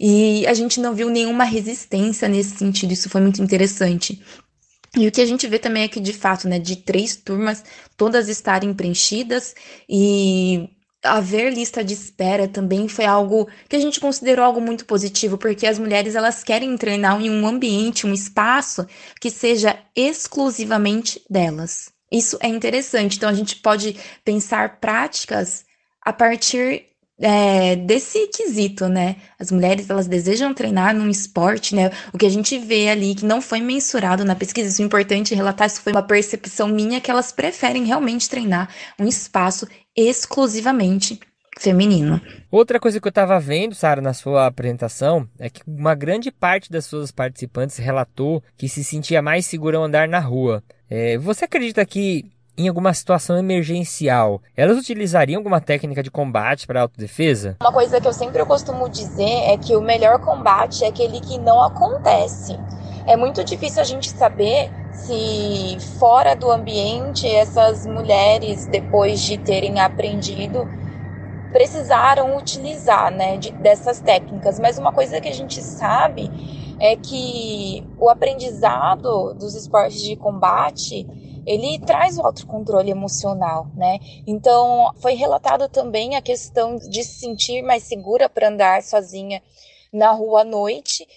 E a gente não viu nenhuma resistência nesse sentido, isso foi muito interessante. E o que a gente vê também é que, de fato, né, de três turmas, todas estarem preenchidas e haver lista de espera também foi algo que a gente considerou algo muito positivo, porque as mulheres elas querem treinar em um ambiente, um espaço que seja exclusivamente delas. Isso é interessante. Então, a gente pode pensar práticas a partir é, desse quesito, né? As mulheres, elas desejam treinar num esporte, né? O que a gente vê ali que não foi mensurado na pesquisa, isso é importante relatar, isso foi uma percepção minha que elas preferem realmente treinar um espaço exclusivamente feminino. Outra coisa que eu estava vendo, Sara, na sua apresentação, é que uma grande parte das suas participantes relatou que se sentia mais segura ao andar na rua. É, você acredita que em alguma situação emergencial, elas utilizariam alguma técnica de combate para autodefesa? Uma coisa que eu sempre costumo dizer é que o melhor combate é aquele que não acontece. É muito difícil a gente saber se fora do ambiente essas mulheres, depois de terem aprendido, precisaram utilizar né, de, dessas técnicas. Mas uma coisa que a gente sabe é que o aprendizado dos esportes de combate ele traz o autocontrole emocional, né? Então, foi relatado também a questão de se sentir mais segura para andar sozinha na rua à noite.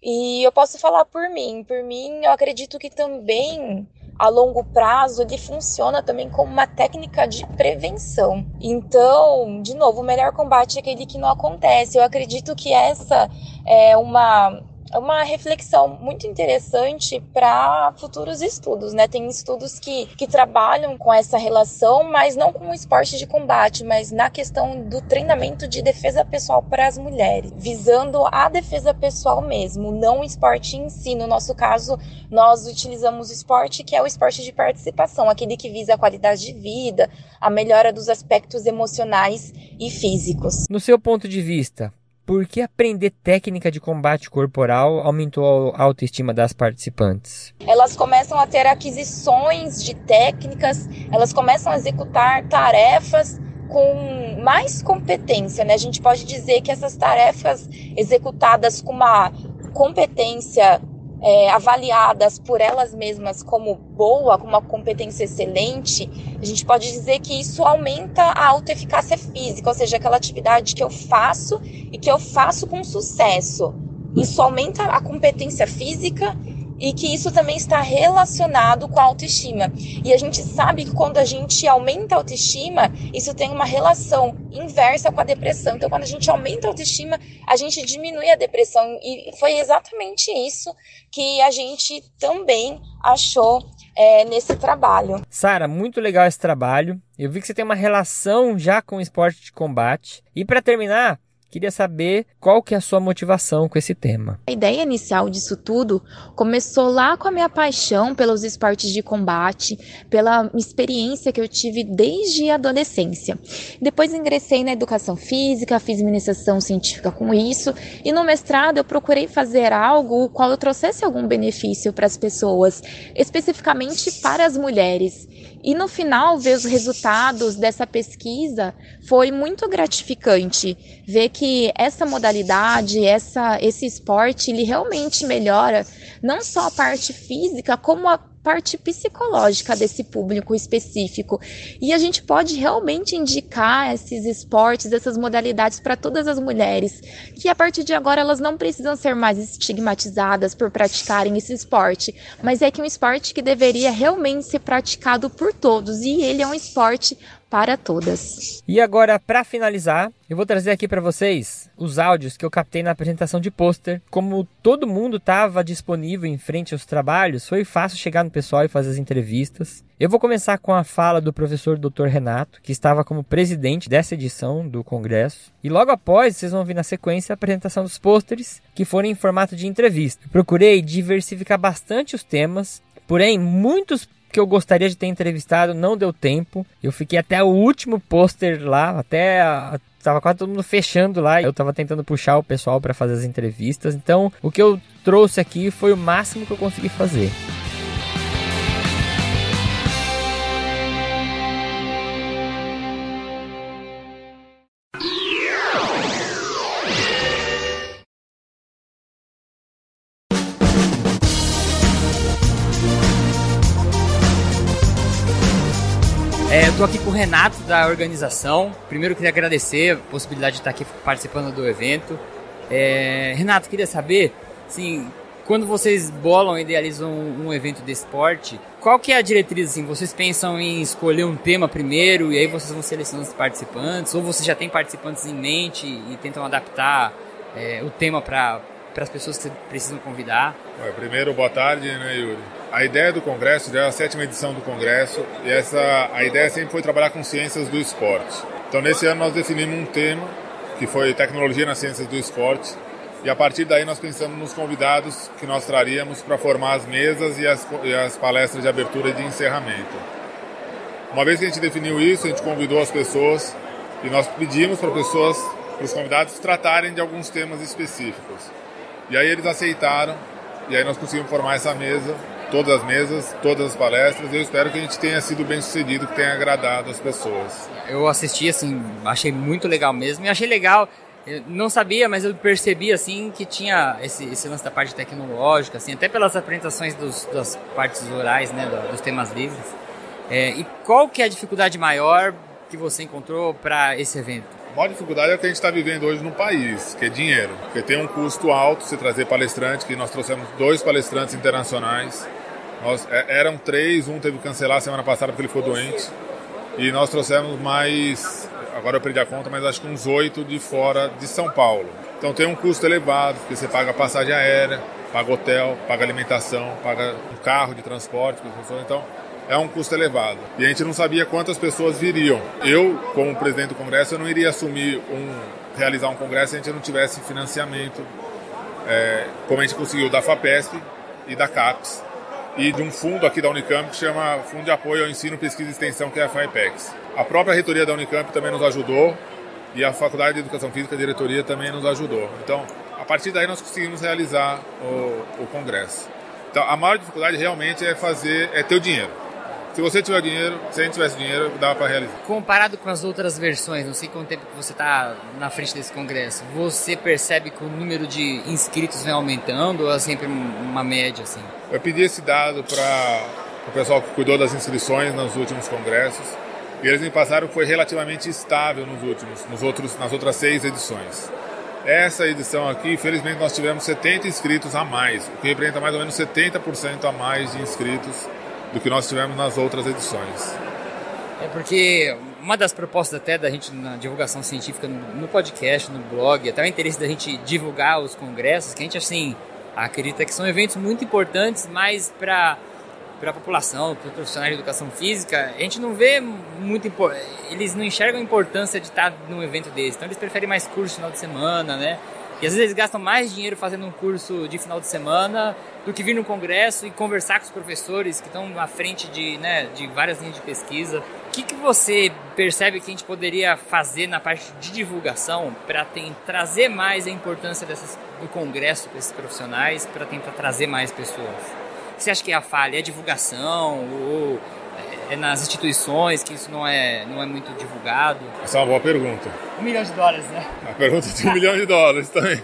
E eu posso falar por mim, por mim, eu acredito que também a longo prazo ele funciona também como uma técnica de prevenção. Então, de novo, o melhor combate é aquele que não acontece. Eu acredito que essa é uma uma reflexão muito interessante para futuros estudos, né? Tem estudos que, que trabalham com essa relação, mas não com o esporte de combate, mas na questão do treinamento de defesa pessoal para as mulheres, visando a defesa pessoal mesmo, não o esporte em si. No nosso caso, nós utilizamos o esporte que é o esporte de participação, aquele que visa a qualidade de vida, a melhora dos aspectos emocionais e físicos. No seu ponto de vista, por que aprender técnica de combate corporal aumentou a autoestima das participantes? Elas começam a ter aquisições de técnicas, elas começam a executar tarefas com mais competência, né? A gente pode dizer que essas tarefas executadas com uma competência é, avaliadas por elas mesmas como boa, com uma competência excelente, a gente pode dizer que isso aumenta a autoeficácia física, ou seja, aquela atividade que eu faço e que eu faço com sucesso. Isso aumenta a competência física e que isso também está relacionado com a autoestima. E a gente sabe que quando a gente aumenta a autoestima, isso tem uma relação inversa com a depressão. Então, quando a gente aumenta a autoestima, a gente diminui a depressão. E foi exatamente isso que a gente também achou é, nesse trabalho. Sara, muito legal esse trabalho. Eu vi que você tem uma relação já com o esporte de combate. E para terminar, Queria saber qual que é a sua motivação com esse tema. A ideia inicial disso tudo começou lá com a minha paixão pelos esportes de combate, pela experiência que eu tive desde a adolescência. Depois ingressei na educação física, fiz iniciação científica com isso, e no mestrado eu procurei fazer algo o qual eu trouxesse algum benefício para as pessoas, especificamente para as mulheres. E no final, ver os resultados dessa pesquisa foi muito gratificante. Ver que essa modalidade, essa, esse esporte, ele realmente melhora não só a parte física, como a parte psicológica desse público específico. E a gente pode realmente indicar esses esportes, essas modalidades para todas as mulheres, que a partir de agora elas não precisam ser mais estigmatizadas por praticarem esse esporte, mas é que um esporte que deveria realmente ser praticado por todos e ele é um esporte para todas. E agora, para finalizar, eu vou trazer aqui para vocês os áudios que eu captei na apresentação de pôster. Como todo mundo estava disponível em frente aos trabalhos, foi fácil chegar no pessoal e fazer as entrevistas. Eu vou começar com a fala do professor Dr. Renato, que estava como presidente dessa edição do congresso. E logo após, vocês vão ouvir na sequência a apresentação dos pôsteres, que foram em formato de entrevista. procurei diversificar bastante os temas, porém muitos que eu gostaria de ter entrevistado, não deu tempo. Eu fiquei até o último pôster lá, até a, tava quase todo mundo fechando lá. Eu tava tentando puxar o pessoal para fazer as entrevistas. Então, o que eu trouxe aqui foi o máximo que eu consegui fazer. Estou aqui com o Renato da organização. Primeiro queria agradecer a possibilidade de estar aqui participando do evento. É, Renato, queria saber, assim, quando vocês bolam e idealizam um, evento de esporte, qual que é a diretriz? Assim? Vocês pensam em escolher um tema primeiro e aí vocês vão selecionando os participantes? Ou vocês já têm participantes em mente e tentam adaptar é, o tema para as pessoas que precisam convidar? primeiro, boa tarde, né, Yuri? A ideia do congresso já é a sétima edição do congresso e essa a ideia sempre foi trabalhar com ciências do esporte. Então, nesse ano nós definimos um tema que foi tecnologia nas ciências do esporte e a partir daí nós pensamos nos convidados que nós traríamos para formar as mesas e as, e as palestras de abertura e de encerramento. Uma vez que a gente definiu isso, a gente convidou as pessoas e nós pedimos para pessoas, para os convidados tratarem de alguns temas específicos. E aí eles aceitaram e aí nós conseguimos formar essa mesa, todas as mesas, todas as palestras. Eu espero que a gente tenha sido bem sucedido, que tenha agradado as pessoas. Eu assisti assim, achei muito legal mesmo e achei legal eu não sabia, mas eu percebi assim que tinha esse, esse lance da parte tecnológica, assim, até pelas apresentações dos, das partes orais, né, dos temas livres. É, e qual que é a dificuldade maior que você encontrou para esse evento? A maior dificuldade é o que a gente está vivendo hoje no país, que é dinheiro. Porque tem um custo alto você trazer palestrante, que nós trouxemos dois palestrantes internacionais. Nós, é, eram três, um teve que cancelar semana passada porque ele ficou doente. E nós trouxemos mais agora eu perdi a conta, mas acho que uns oito de fora de São Paulo. Então tem um custo elevado, porque você paga passagem aérea, paga hotel, paga alimentação, paga um carro de transporte. Então é um custo elevado. E a gente não sabia quantas pessoas viriam. Eu, como presidente do congresso, eu não iria assumir um realizar um congresso se a gente não tivesse financiamento, é, como a gente conseguiu da FAPESP e da CAPES e de um fundo aqui da Unicamp que chama Fundo de Apoio ao Ensino, Pesquisa e Extensão, que é a FAPEX. A própria reitoria da Unicamp também nos ajudou e a Faculdade de Educação Física, a diretoria, também nos ajudou. Então, a partir daí nós conseguimos realizar o, o congresso. Então, a maior dificuldade realmente é fazer, é ter o dinheiro. Se você tiver dinheiro, se a gente tivesse dinheiro, dá para realizar. Comparado com as outras versões, não sei quanto tempo que você está na frente desse congresso, você percebe que o número de inscritos vem aumentando ou é sempre uma média assim? Eu pedi esse dado para o pessoal que cuidou das inscrições nos últimos congressos e eles me passaram que foi relativamente estável nos últimos, nos outros, nas outras seis edições. Essa edição aqui, infelizmente, nós tivemos 70 inscritos a mais, o que representa mais ou menos 70% a mais de inscritos do que nós tivemos nas outras edições. É porque uma das propostas até da gente na divulgação científica no, podcast, no blog, até o interesse da gente divulgar os congressos, que a gente assim acredita que são eventos muito importantes, mas para para a população, para os profissionais de educação física, a gente não vê muito eles não enxergam a importância de estar num evento desse. Então eles preferem mais curso no final de semana, né? E às vezes eles gastam mais dinheiro fazendo um curso de final de semana do que vir no congresso e conversar com os professores que estão à frente de, né, de várias linhas de pesquisa. O que, que você percebe que a gente poderia fazer na parte de divulgação para trazer mais a importância dessas, do congresso para esses profissionais, para tentar trazer mais pessoas? O que você acha que é a falha? É a divulgação ou é nas instituições que isso não é, não é muito divulgado? Essa é uma boa pergunta. Um milhão de dólares, né? A pergunta de um milhão de dólares também.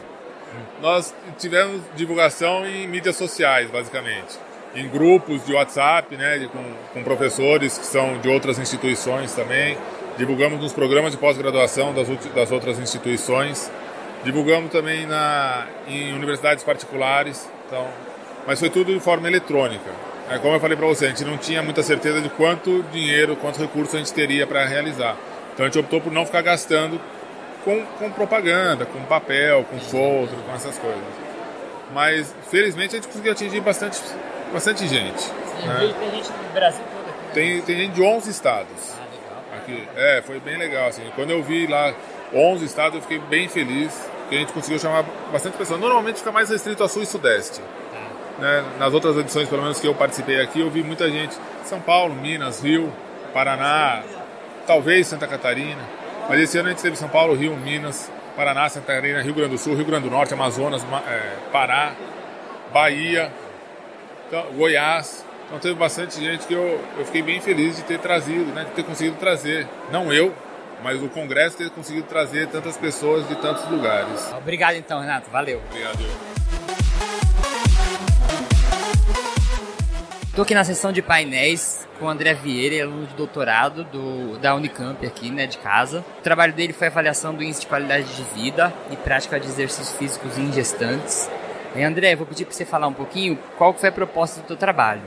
Nós tivemos divulgação em mídias sociais, basicamente. Em grupos de WhatsApp, né, com, com professores que são de outras instituições também. Divulgamos nos programas de pós-graduação das, das outras instituições. Divulgamos também na, em universidades particulares. Então, mas foi tudo de forma eletrônica. É, como eu falei para você, a gente não tinha muita certeza de quanto dinheiro, quanto recurso a gente teria para realizar. Então a gente optou por não ficar gastando com, com propaganda, com papel, com folder, com essas coisas. Mas felizmente a gente conseguiu atingir bastante, bastante gente. Sim, né? Tem gente do Brasil todo aqui. Né? Tem, tem gente de 11 estados. Ah, legal. Aqui. É, foi bem legal. Assim. Quando eu vi lá 11 estados, eu fiquei bem feliz, porque a gente conseguiu chamar bastante pessoas. Normalmente fica mais restrito a sul e sudeste. Né? Nas outras edições, pelo menos que eu participei aqui, eu vi muita gente. São Paulo, Minas, Rio, Paraná, talvez Santa Catarina. Mas esse ano a gente teve São Paulo, Rio, Minas, Paraná, Santa Catarina, Rio Grande do Sul, Rio Grande do Norte, Amazonas, é, Pará, Bahia, então, Goiás. Então teve bastante gente que eu, eu fiquei bem feliz de ter trazido, né, de ter conseguido trazer. Não eu, mas o Congresso ter conseguido trazer tantas pessoas de tantos lugares. Obrigado então, Renato. Valeu. Obrigado. Estou aqui na sessão de painéis com o André Vieira, aluno de doutorado do, da Unicamp aqui, né, de casa. O trabalho dele foi avaliação do índice de qualidade de vida e prática de exercícios físicos em gestantes. E André, vou pedir para você falar um pouquinho qual foi a proposta do teu trabalho.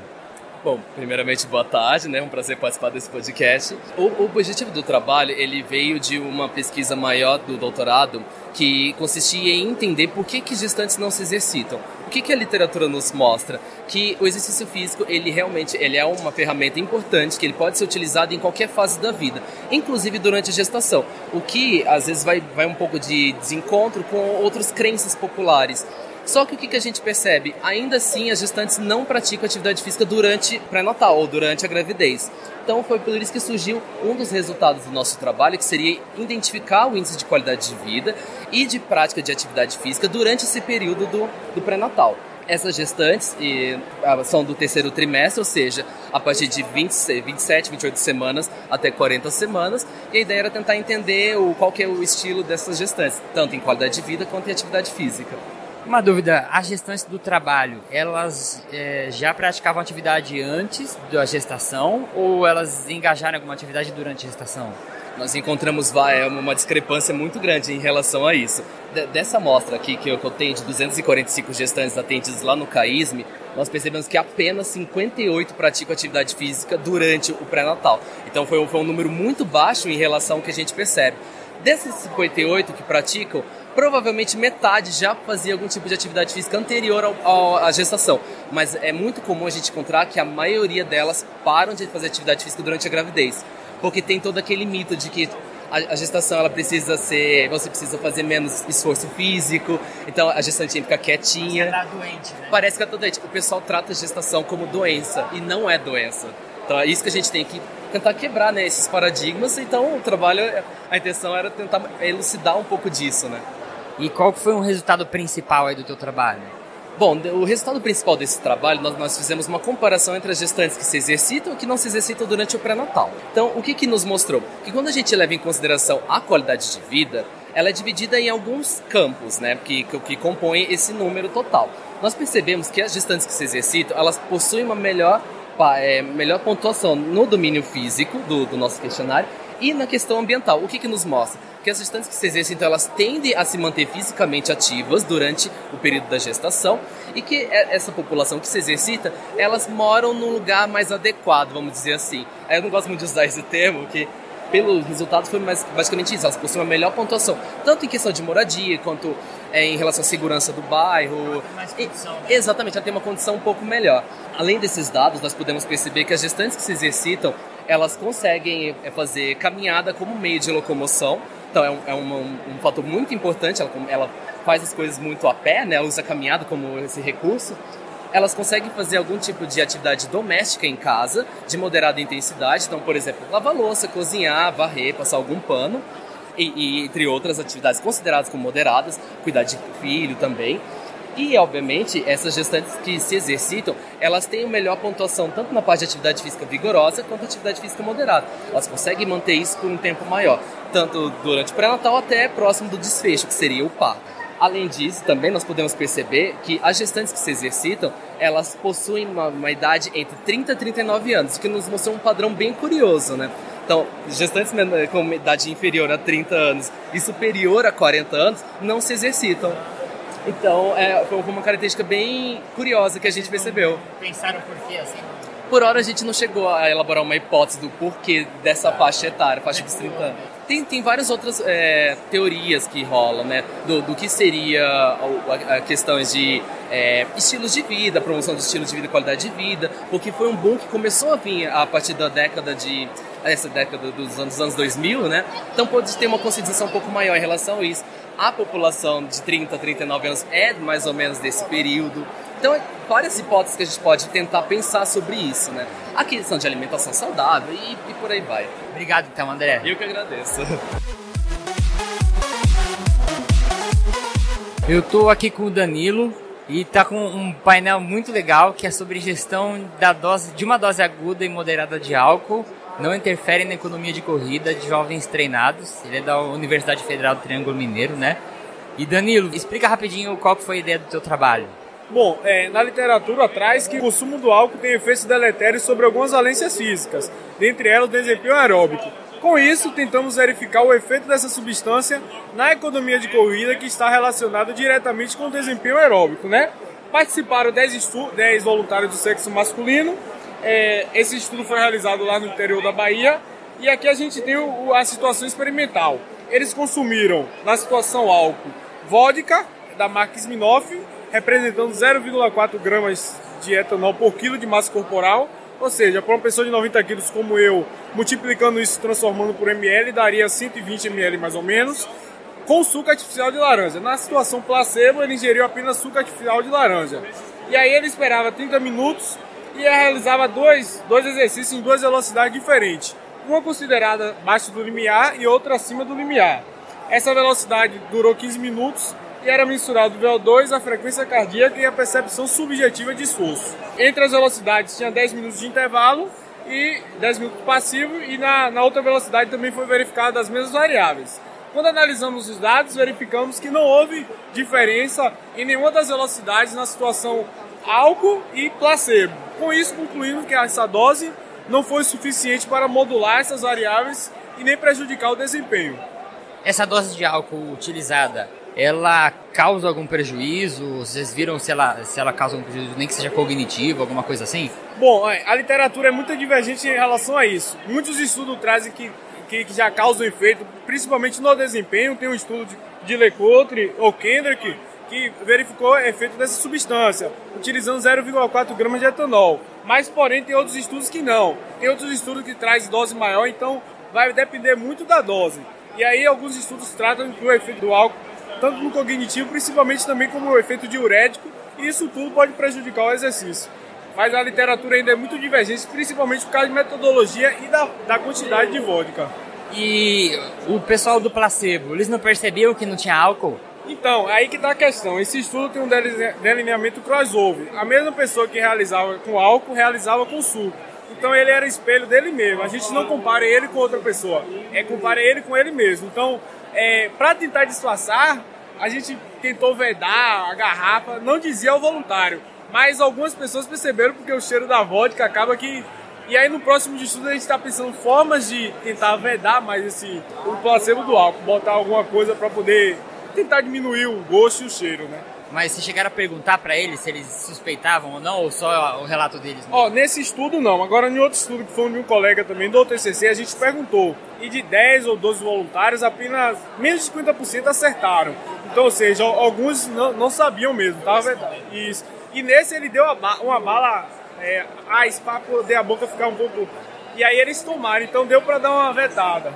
Bom, primeiramente, boa tarde, né? Um prazer participar desse podcast. O, o, objetivo do trabalho, ele veio de uma pesquisa maior do doutorado que consistia em entender por que, que gestantes não se exercitam. O que, que a literatura nos mostra? Que o exercício físico, ele realmente ele é uma ferramenta importante, que ele pode ser utilizado em qualquer fase da vida, inclusive durante a gestação. O que, às vezes, vai, vai um pouco de desencontro com outras crenças populares. Só que o que a gente percebe? Ainda assim, as gestantes não praticam atividade física durante pré-natal ou durante a gravidez. Então foi por isso que surgiu um dos resultados do nosso trabalho, que seria identificar o índice de qualidade de vida e de prática de atividade física durante esse período do, do pré-natal essas gestantes e, ah, são do terceiro trimestre, ou seja, a partir de 20, 27, 28 semanas até 40 semanas. E a ideia era tentar entender o, qual que é o estilo dessas gestantes, tanto em qualidade de vida quanto em atividade física. Uma dúvida, as gestantes do trabalho, elas é, já praticavam atividade antes da gestação ou elas engajaram alguma atividade durante a gestação? Nós encontramos é, uma discrepância muito grande em relação a isso. dessa amostra aqui que eu, tenho de 245 gestantes atendidas lá no CAISME, nós percebemos que apenas 58 praticam atividade física durante o pré-natal. Então foi, foi um número muito baixo em relação ao que a gente percebe. Desses 58 que praticam, provavelmente metade já fazia algum tipo de atividade física anterior ao, ao, à gestação. Mas é muito comum a gente encontrar que a maioria delas param de fazer atividade física durante a gravidez. Porque tem todo aquele mito de que a, gestação ela precisa ser. Você precisa fazer menos esforço físico, então a gestante fica quietinha. Você tá doente, né? Parece que tá doente. O pessoal trata a gestação como doença e não é doença. Então é isso que a gente tem que tentar quebrar né, esses paradigmas. Então o trabalho, a intenção era tentar elucidar um pouco disso, né? E qual foi o resultado principal aí do teu trabalho? Bom, o resultado principal desse trabalho, nós, nós, fizemos uma comparação entre as gestantes que se exercitam e que não se exercitam durante o pré-natal. Então, o que, que nos mostrou? Que quando a gente leva em consideração a qualidade de vida, ela é dividida em alguns campos, né, que, que, que compõem esse número total. Nós percebemos que as gestantes que se exercitam, elas possuem uma melhor, é, melhor pontuação no domínio físico do, do nosso questionário e na questão ambiental. O que, que nos mostra? Que as gestantes que se exercitam elas tendem a se manter fisicamente ativas durante o período da gestação e que essa população que se exercita, elas moram num lugar mais adequado, vamos dizer assim. Eu não gosto muito de usar esse termo, que pelo resultado foi mais, basicamente isso, elas possuem uma melhor pontuação, tanto em questão de moradia, quanto é, em relação à segurança do bairro. Condição, né? Exatamente, ela tem uma condição um pouco melhor. Além desses dados, nós podemos perceber que as gestantes que se exercitam, elas conseguem é, fazer caminhada como meio de locomoção, então é um, é um, um fator muito importante, ela, ela faz as coisas muito a pé, né? usa a caminhada como esse recurso. Elas conseguem fazer algum tipo de atividade doméstica em casa, de moderada intensidade. Então, por exemplo, lavar louça, cozinhar, varrer, passar algum pano. E, e, entre outras atividades consideradas como moderadas, cuidar de filho também. E, obviamente, essas gestantes que se exercitam, elas têm melhor pontuação tanto na parte de atividade física vigorosa quanto atividade física moderada. Elas conseguem manter isso por um tempo maior, tanto durante o pré-natal até próximo do desfecho, que seria o parto. Além disso, também nós podemos perceber que as gestantes que se exercitam, elas possuem uma, uma idade entre 30 e 39 anos, que nos mostrou um padrão bem curioso, né? Então, gestantes com idade inferior a 30 anos e superior a 40 anos não se exercitam. Então, é, foi uma característica bem curiosa que a gente percebeu. Pensaram por quê, assim? Por hora a gente não chegou a elaborar uma hipótese do porquê dessa faixa etária, faixa dos 30 anos. Tem, tem várias outras é, teorias que rolam, né? Do, do que seria a, a questões de é, estilos de vida, promoção de estilos de vida e qualidade de vida, porque foi um boom que começou a vir a partir da década de essa década dos anos, dos anos 2000, né? Então pode ter uma conscientização um pouco maior em relação a isso a população de 30 a 39 anos é mais ou menos desse período. Então, várias hipóteses que a gente pode tentar pensar sobre isso, né? A questão de alimentação saudável e, e por aí vai. Obrigado, então, André. Eu que agradeço. (laughs) Eu tô aqui com o Danilo e tá com um painel muito legal que é sobre gestão da dose de uma dose aguda e moderada de álcool não interfere na economia de corrida de jovens treinados. Ele é da Universidade Federal do Triângulo Mineiro, né? E Danilo, explica rapidinho qual foi a ideia do teu trabalho. Bom, é, na literatura traz que o consumo do álcool tem efeitos deletérios sobre algumas valências físicas, dentre elas o desempenho aeróbico. Com isso, tentamos verificar o efeito dessa substância na economia de corrida que está relacionado diretamente com o desempenho aeróbico, né? Participaram 10, 10 voluntários do sexo masculino. É, esse estudo foi realizado lá no interior da Bahia. E aqui a gente tem o, a situação experimental. Eles consumiram, na situação álcool, vodka da marca Smirnoff, representando 0,4 gramas de etanol por quilo de massa corporal ou seja, para uma pessoa de 90 quilos como eu, multiplicando isso, transformando por ml, daria 120 ml mais ou menos, com suco artificial de laranja. Na situação placebo, ele ingeriu apenas suco artificial de laranja. E aí ele esperava 30 minutos e realizava dois, dois exercícios em duas velocidades diferentes. Uma considerada abaixo do limiar e outra acima do limiar. Essa velocidade durou 15 minutos e era mensurado o VO2, a frequência cardíaca e a percepção subjetiva de esforço. Entre as velocidades tinha 10 minutos de intervalo e 10 minutos passivo e na, na outra velocidade também foi verificada as mesmas variáveis. Quando analisamos os dados, verificamos que não houve diferença em nenhuma das velocidades na situação álcool e placebo. Com isso, concluímos que essa dose não foi suficiente para modular essas variáveis e nem prejudicar o desempenho. Essa dose de álcool utilizada ela causa algum prejuízo? Vocês viram se ela, se ela causa algum prejuízo, nem que seja cognitivo, alguma coisa assim? Bom, é, a literatura é muito divergente em relação a isso. Muitos estudos trazem que, que, que já causam efeito, principalmente no desempenho. Tem um estudo de, de Lecotre ou Kendrick que verificou o efeito dessa substância, utilizando 0,4 gramas de etanol. Mas, porém, tem outros estudos que não. Tem outros estudos que trazem dose maior, então vai depender muito da dose. E aí, alguns estudos tratam do efeito do álcool tanto no cognitivo, principalmente também como o efeito diurético, e isso tudo pode prejudicar o exercício. Mas a literatura ainda é muito divergente, principalmente por causa de metodologia e da, da quantidade de vodka. E o pessoal do placebo, eles não percebiam que não tinha álcool? Então, aí que está a questão. Esse estudo tem um delineamento crossover. A mesma pessoa que realizava com álcool, realizava com suco. Então ele era espelho dele mesmo. A gente não compara ele com outra pessoa, é compara ele com ele mesmo. Então é, para tentar disfarçar, a gente tentou vedar a garrafa, não dizia ao voluntário, mas algumas pessoas perceberam porque o cheiro da vodka acaba que. E aí no próximo de estudo a gente está pensando formas de tentar vedar mais esse o placebo do álcool, botar alguma coisa para poder tentar diminuir o gosto e o cheiro, né? Mas se chegaram a perguntar para eles se eles suspeitavam ou não, ou só o relato deles? Ó, oh, nesse estudo não. Agora, em outro estudo que foi de um colega também do TCC, a gente perguntou. E de 10 ou 12 voluntários, apenas menos de 50% acertaram. Então, ou seja, alguns não, não sabiam mesmo, tá? Isso. E nesse ele deu uma bala, é, ah, para poder a boca ficar um pouco... E aí eles tomaram, então deu para dar uma vetada.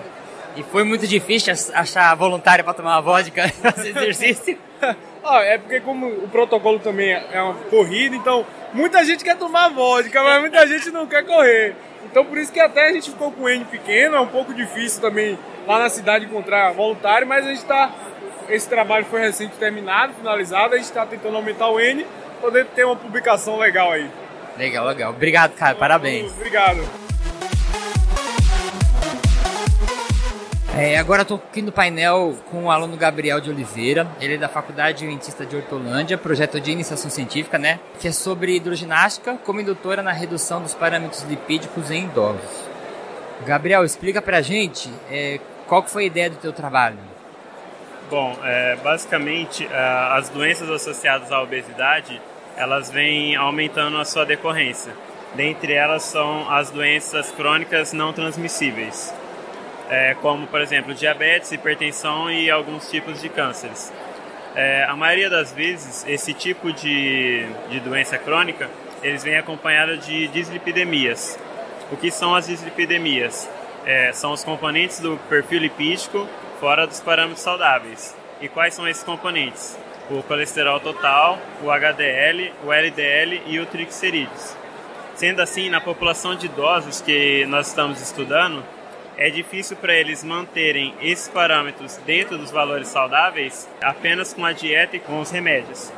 E foi muito difícil achar voluntário para tomar uma vodka (laughs) nesse exercício? (laughs) Ah, é porque como o protocolo também é uma corrida, então muita gente quer tomar vodka, mas muita (laughs) gente não quer correr. Então por isso que até a gente ficou com o N pequeno, é um pouco difícil também lá na cidade encontrar voluntário, mas a gente está. Esse trabalho foi recente terminado, finalizado, a gente está tentando aumentar o N, poder ter uma publicação legal aí. Legal, legal. Obrigado, cara. Parabéns. Obrigado. É, agora estou aqui no painel com o aluno Gabriel de Oliveira, ele é da Faculdade Adventista de Hortolândia, projeto de iniciação científica, né? Que é sobre hidroginástica como indutora na redução dos parâmetros lipídicos em idosos. Gabriel, explica pra gente é, qual que foi a ideia do teu trabalho. Bom, é, basicamente é, as doenças associadas à obesidade elas vêm aumentando a sua decorrência. Dentre elas são as doenças crônicas não transmissíveis é, como por exemplo diabetes, hipertensão e alguns tipos de cânceres. É, a maioria das vezes, esse tipo de, de doença crônica, eles vêm acompanhado de dislipidemias. O que são as dislipidemias? É, são os componentes do perfil lipídico fora dos parâmetros saudáveis. E quais são esses componentes? O colesterol total, o HDL, o LDL e o triglicerídeos. Sendo assim, na população de idosos que nós estamos estudando, é difícil para eles manterem esses parâmetros dentro dos valores saudáveis apenas com a dieta e com os remédios.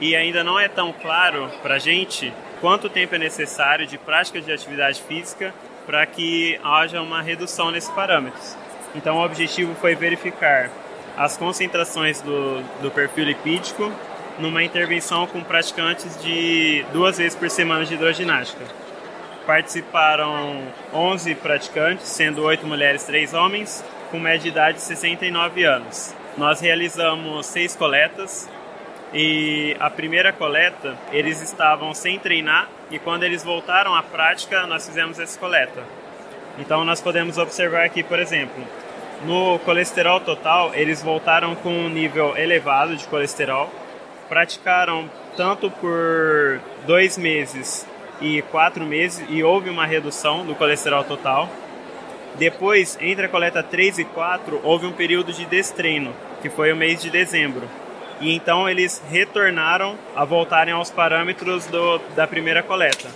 E ainda não é tão claro para a gente quanto tempo é necessário de prática de atividade física para que haja uma redução nesses parâmetros. Então, o objetivo foi verificar as concentrações do, do perfil lipídico numa intervenção com praticantes de duas vezes por semana de hidroginástica. Participaram 11 praticantes, sendo 8 mulheres e 3 homens, com média de idade de 69 anos. Nós realizamos seis coletas e a primeira coleta eles estavam sem treinar e quando eles voltaram à prática nós fizemos essa coleta. Então nós podemos observar aqui, por exemplo, no colesterol total eles voltaram com um nível elevado de colesterol, praticaram tanto por dois meses e quatro meses e houve uma redução do colesterol total. Depois, entre a coleta 3 e 4, houve um período de destreino, que foi o mês de dezembro. E então eles retornaram a voltarem aos parâmetros do, da primeira coleta.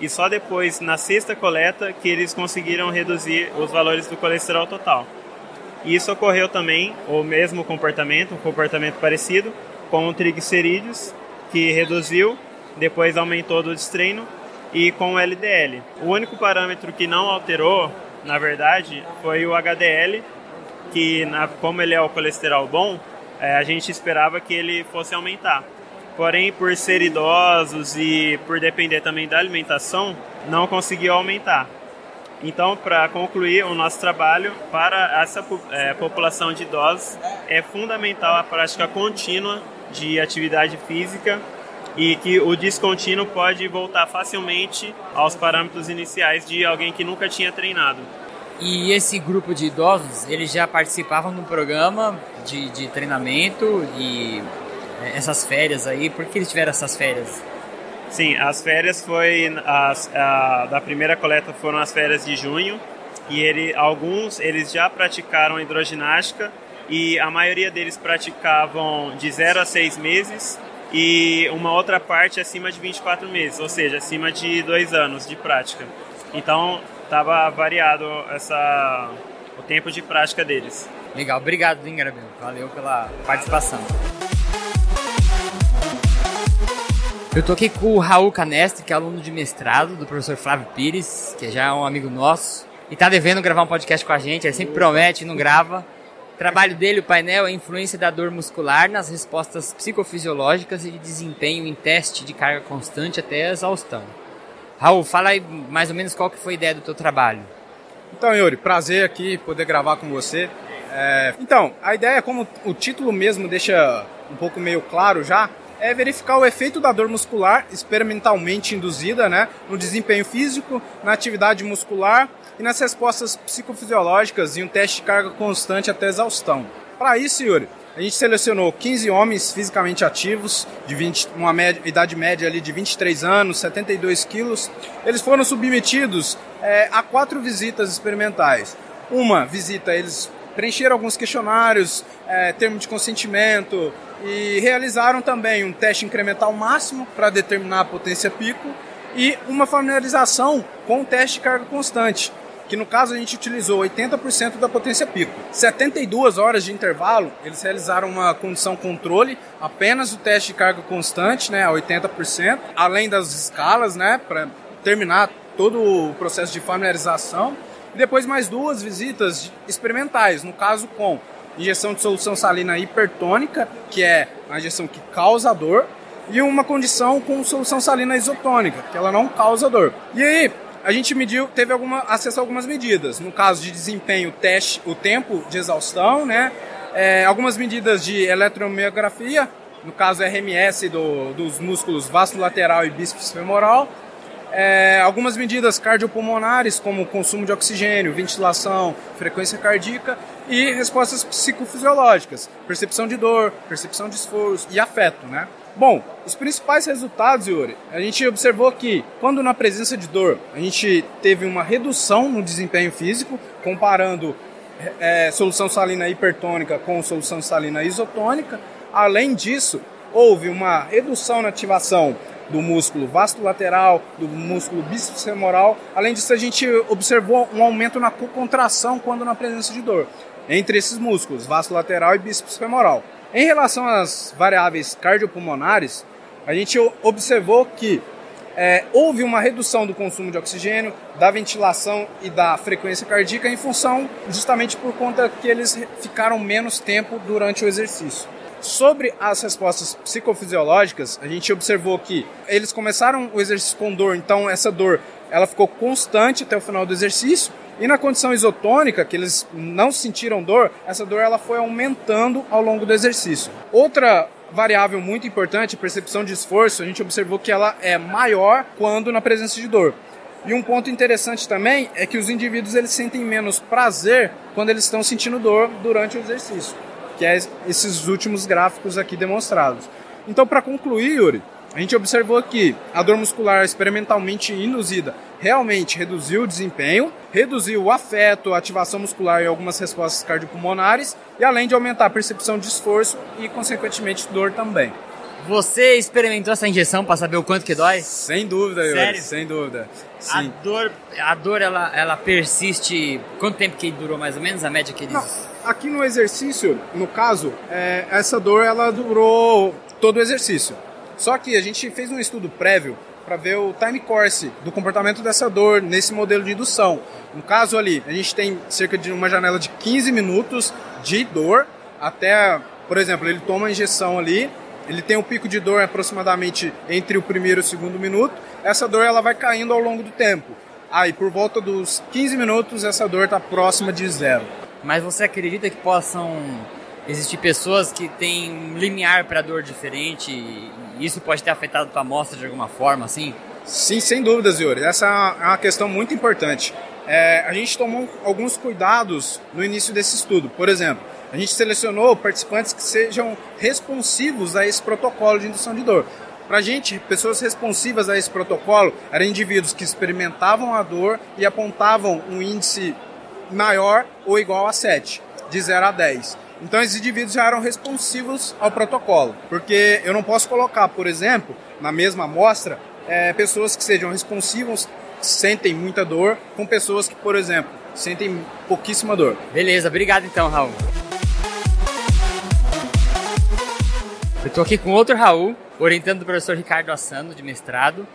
E só depois, na sexta coleta, que eles conseguiram reduzir os valores do colesterol total. E isso ocorreu também, o mesmo comportamento, um comportamento parecido, com o triglicerídeos, que reduziu, depois aumentou do destreino, e com o LDL. O único parâmetro que não alterou, na verdade, foi o HDL, que na, como ele é o colesterol bom, é, a gente esperava que ele fosse aumentar. Porém, por ser idosos e por depender também da alimentação, não conseguiu aumentar. Então, para concluir o nosso trabalho, para essa é, população de idosos, é fundamental a prática contínua de atividade física e que o descontínuo pode voltar facilmente aos parâmetros iniciais de alguém que nunca tinha treinado. E esse grupo de idosos, eles já participavam no programa de, de treinamento e é, essas férias aí, por que eles tiveram essas férias? Sim, as férias foi as, a, da primeira coleta foram as férias de junho e ele, alguns eles já praticaram hidroginástica e a maioria deles praticavam de 0 a 6 meses e uma outra parte acima de 24 meses, ou seja, acima de dois anos de prática. Então estava variado essa, o tempo de prática deles. Legal, obrigado, Ingrabel. Valeu pela participação. Eu tô aqui com o Raul Canestre, que é aluno de mestrado do professor Flávio Pires, que já é um amigo nosso, e tá devendo gravar um podcast com a gente, ele sempre promete e não grava. Trabalho dele, o painel, é a influência da dor muscular nas respostas psicofisiológicas e de desempenho em teste de carga constante até a exaustão. Raul, fala aí mais ou menos qual que foi a ideia do teu trabalho. Então, Yuri, prazer aqui poder gravar com você. É... Então, a ideia, como o título mesmo deixa um pouco meio claro já, é verificar o efeito da dor muscular experimentalmente induzida né, no desempenho físico, na atividade muscular e nas respostas psicofisiológicas em um teste de carga constante até exaustão. Para isso, Yuri, a gente selecionou 15 homens fisicamente ativos, de 20, uma média, idade média ali de 23 anos, 72 quilos. Eles foram submetidos é, a quatro visitas experimentais. Uma visita, eles preencheram alguns questionários, é, termo de consentimento, e realizaram também um teste incremental máximo para determinar a potência pico e uma familiarização com o teste de carga constante, que no caso a gente utilizou 80% da potência pico. 72 horas de intervalo, eles realizaram uma condição controle, apenas o teste de carga constante, né, a 80%, além das escalas, né, para terminar todo o processo de familiarização. E depois mais duas visitas experimentais, no caso com injeção de solução salina hipertônica, que é a injeção que causa dor, e uma condição com solução salina isotônica, que ela não causa dor. E aí, a gente mediu, teve alguma, acesso a algumas medidas. No caso de desempenho, teste, o tempo de exaustão, né? É, algumas medidas de eletromiografia, no caso RMS do, dos músculos vasculateral e bíceps femoral, é, algumas medidas cardiopulmonares, como consumo de oxigênio, ventilação, frequência cardíaca e respostas psicofisiológicas, percepção de dor, percepção de esforço e afeto, né? Bom, os principais resultados, Yuri, a gente observou que quando na presença de dor a gente teve uma redução no desempenho físico, comparando é, solução salina hipertônica com solução salina isotônica. Além disso, houve uma redução na ativação do músculo vasto lateral, do músculo bíceps femoral. Além disso, a gente observou um aumento na contração quando na presença de dor, entre esses músculos, vasto lateral e bíceps femoral. Em relação às variáveis cardiopulmonares, a gente observou que é, houve uma redução do consumo de oxigênio, da ventilação e da frequência cardíaca em função justamente por conta que eles ficaram menos tempo durante o exercício. Sobre as respostas psicofisiológicas, a gente observou que eles começaram o exercício com dor, então essa dor ela ficou constante até o final do exercício. E na condição isotônica, que eles não sentiram dor, essa dor ela foi aumentando ao longo do exercício. Outra variável muito importante, percepção de esforço, a gente observou que ela é maior quando na presença de dor. E um ponto interessante também é que os indivíduos eles sentem menos prazer quando eles estão sentindo dor durante o exercício, que é esses últimos gráficos aqui demonstrados. Então, para concluir, Yuri, a gente observou que a dor muscular experimentalmente induzida realmente reduziu o desempenho, reduziu o afeto, a ativação muscular e algumas respostas cardiopulmonares, e além de aumentar a percepção de esforço e, consequentemente, dor também. Você experimentou essa injeção para saber o quanto que dói? Sem dúvida, Yuri, Sério? sem dúvida. A Sim. dor, a dor ela, ela persiste. Quanto tempo que durou mais ou menos a média que eles. Não, aqui no exercício, no caso, é, essa dor ela durou todo o exercício. Só que a gente fez um estudo prévio para ver o time course do comportamento dessa dor nesse modelo de indução. No caso ali, a gente tem cerca de uma janela de 15 minutos de dor até, por exemplo, ele toma a injeção ali, ele tem um pico de dor aproximadamente entre o primeiro e o segundo minuto. Essa dor ela vai caindo ao longo do tempo. Aí, por volta dos 15 minutos, essa dor está próxima de zero. Mas você acredita que possam existir pessoas que têm um limiar para dor diferente e isso pode ter afetado a tua amostra de alguma forma, assim? Sim, sem dúvidas, Yuri. Essa é uma questão muito importante. É, a gente tomou alguns cuidados no início desse estudo. Por exemplo, a gente selecionou participantes que sejam responsivos a esse protocolo de indução de dor. Para a gente, pessoas responsivas a esse protocolo eram indivíduos que experimentavam a dor e apontavam um índice maior ou igual a 7, de 0 a 10. Então esses indivíduos já eram responsivos ao protocolo, porque eu não posso colocar, por exemplo, na mesma amostra, é, pessoas que sejam responsivas, sentem muita dor, com pessoas que, por exemplo, sentem pouquíssima dor. Beleza, obrigado então, Raul. Eu tô aqui com outro Raul, orientando o professor Ricardo Assano, de mestrado,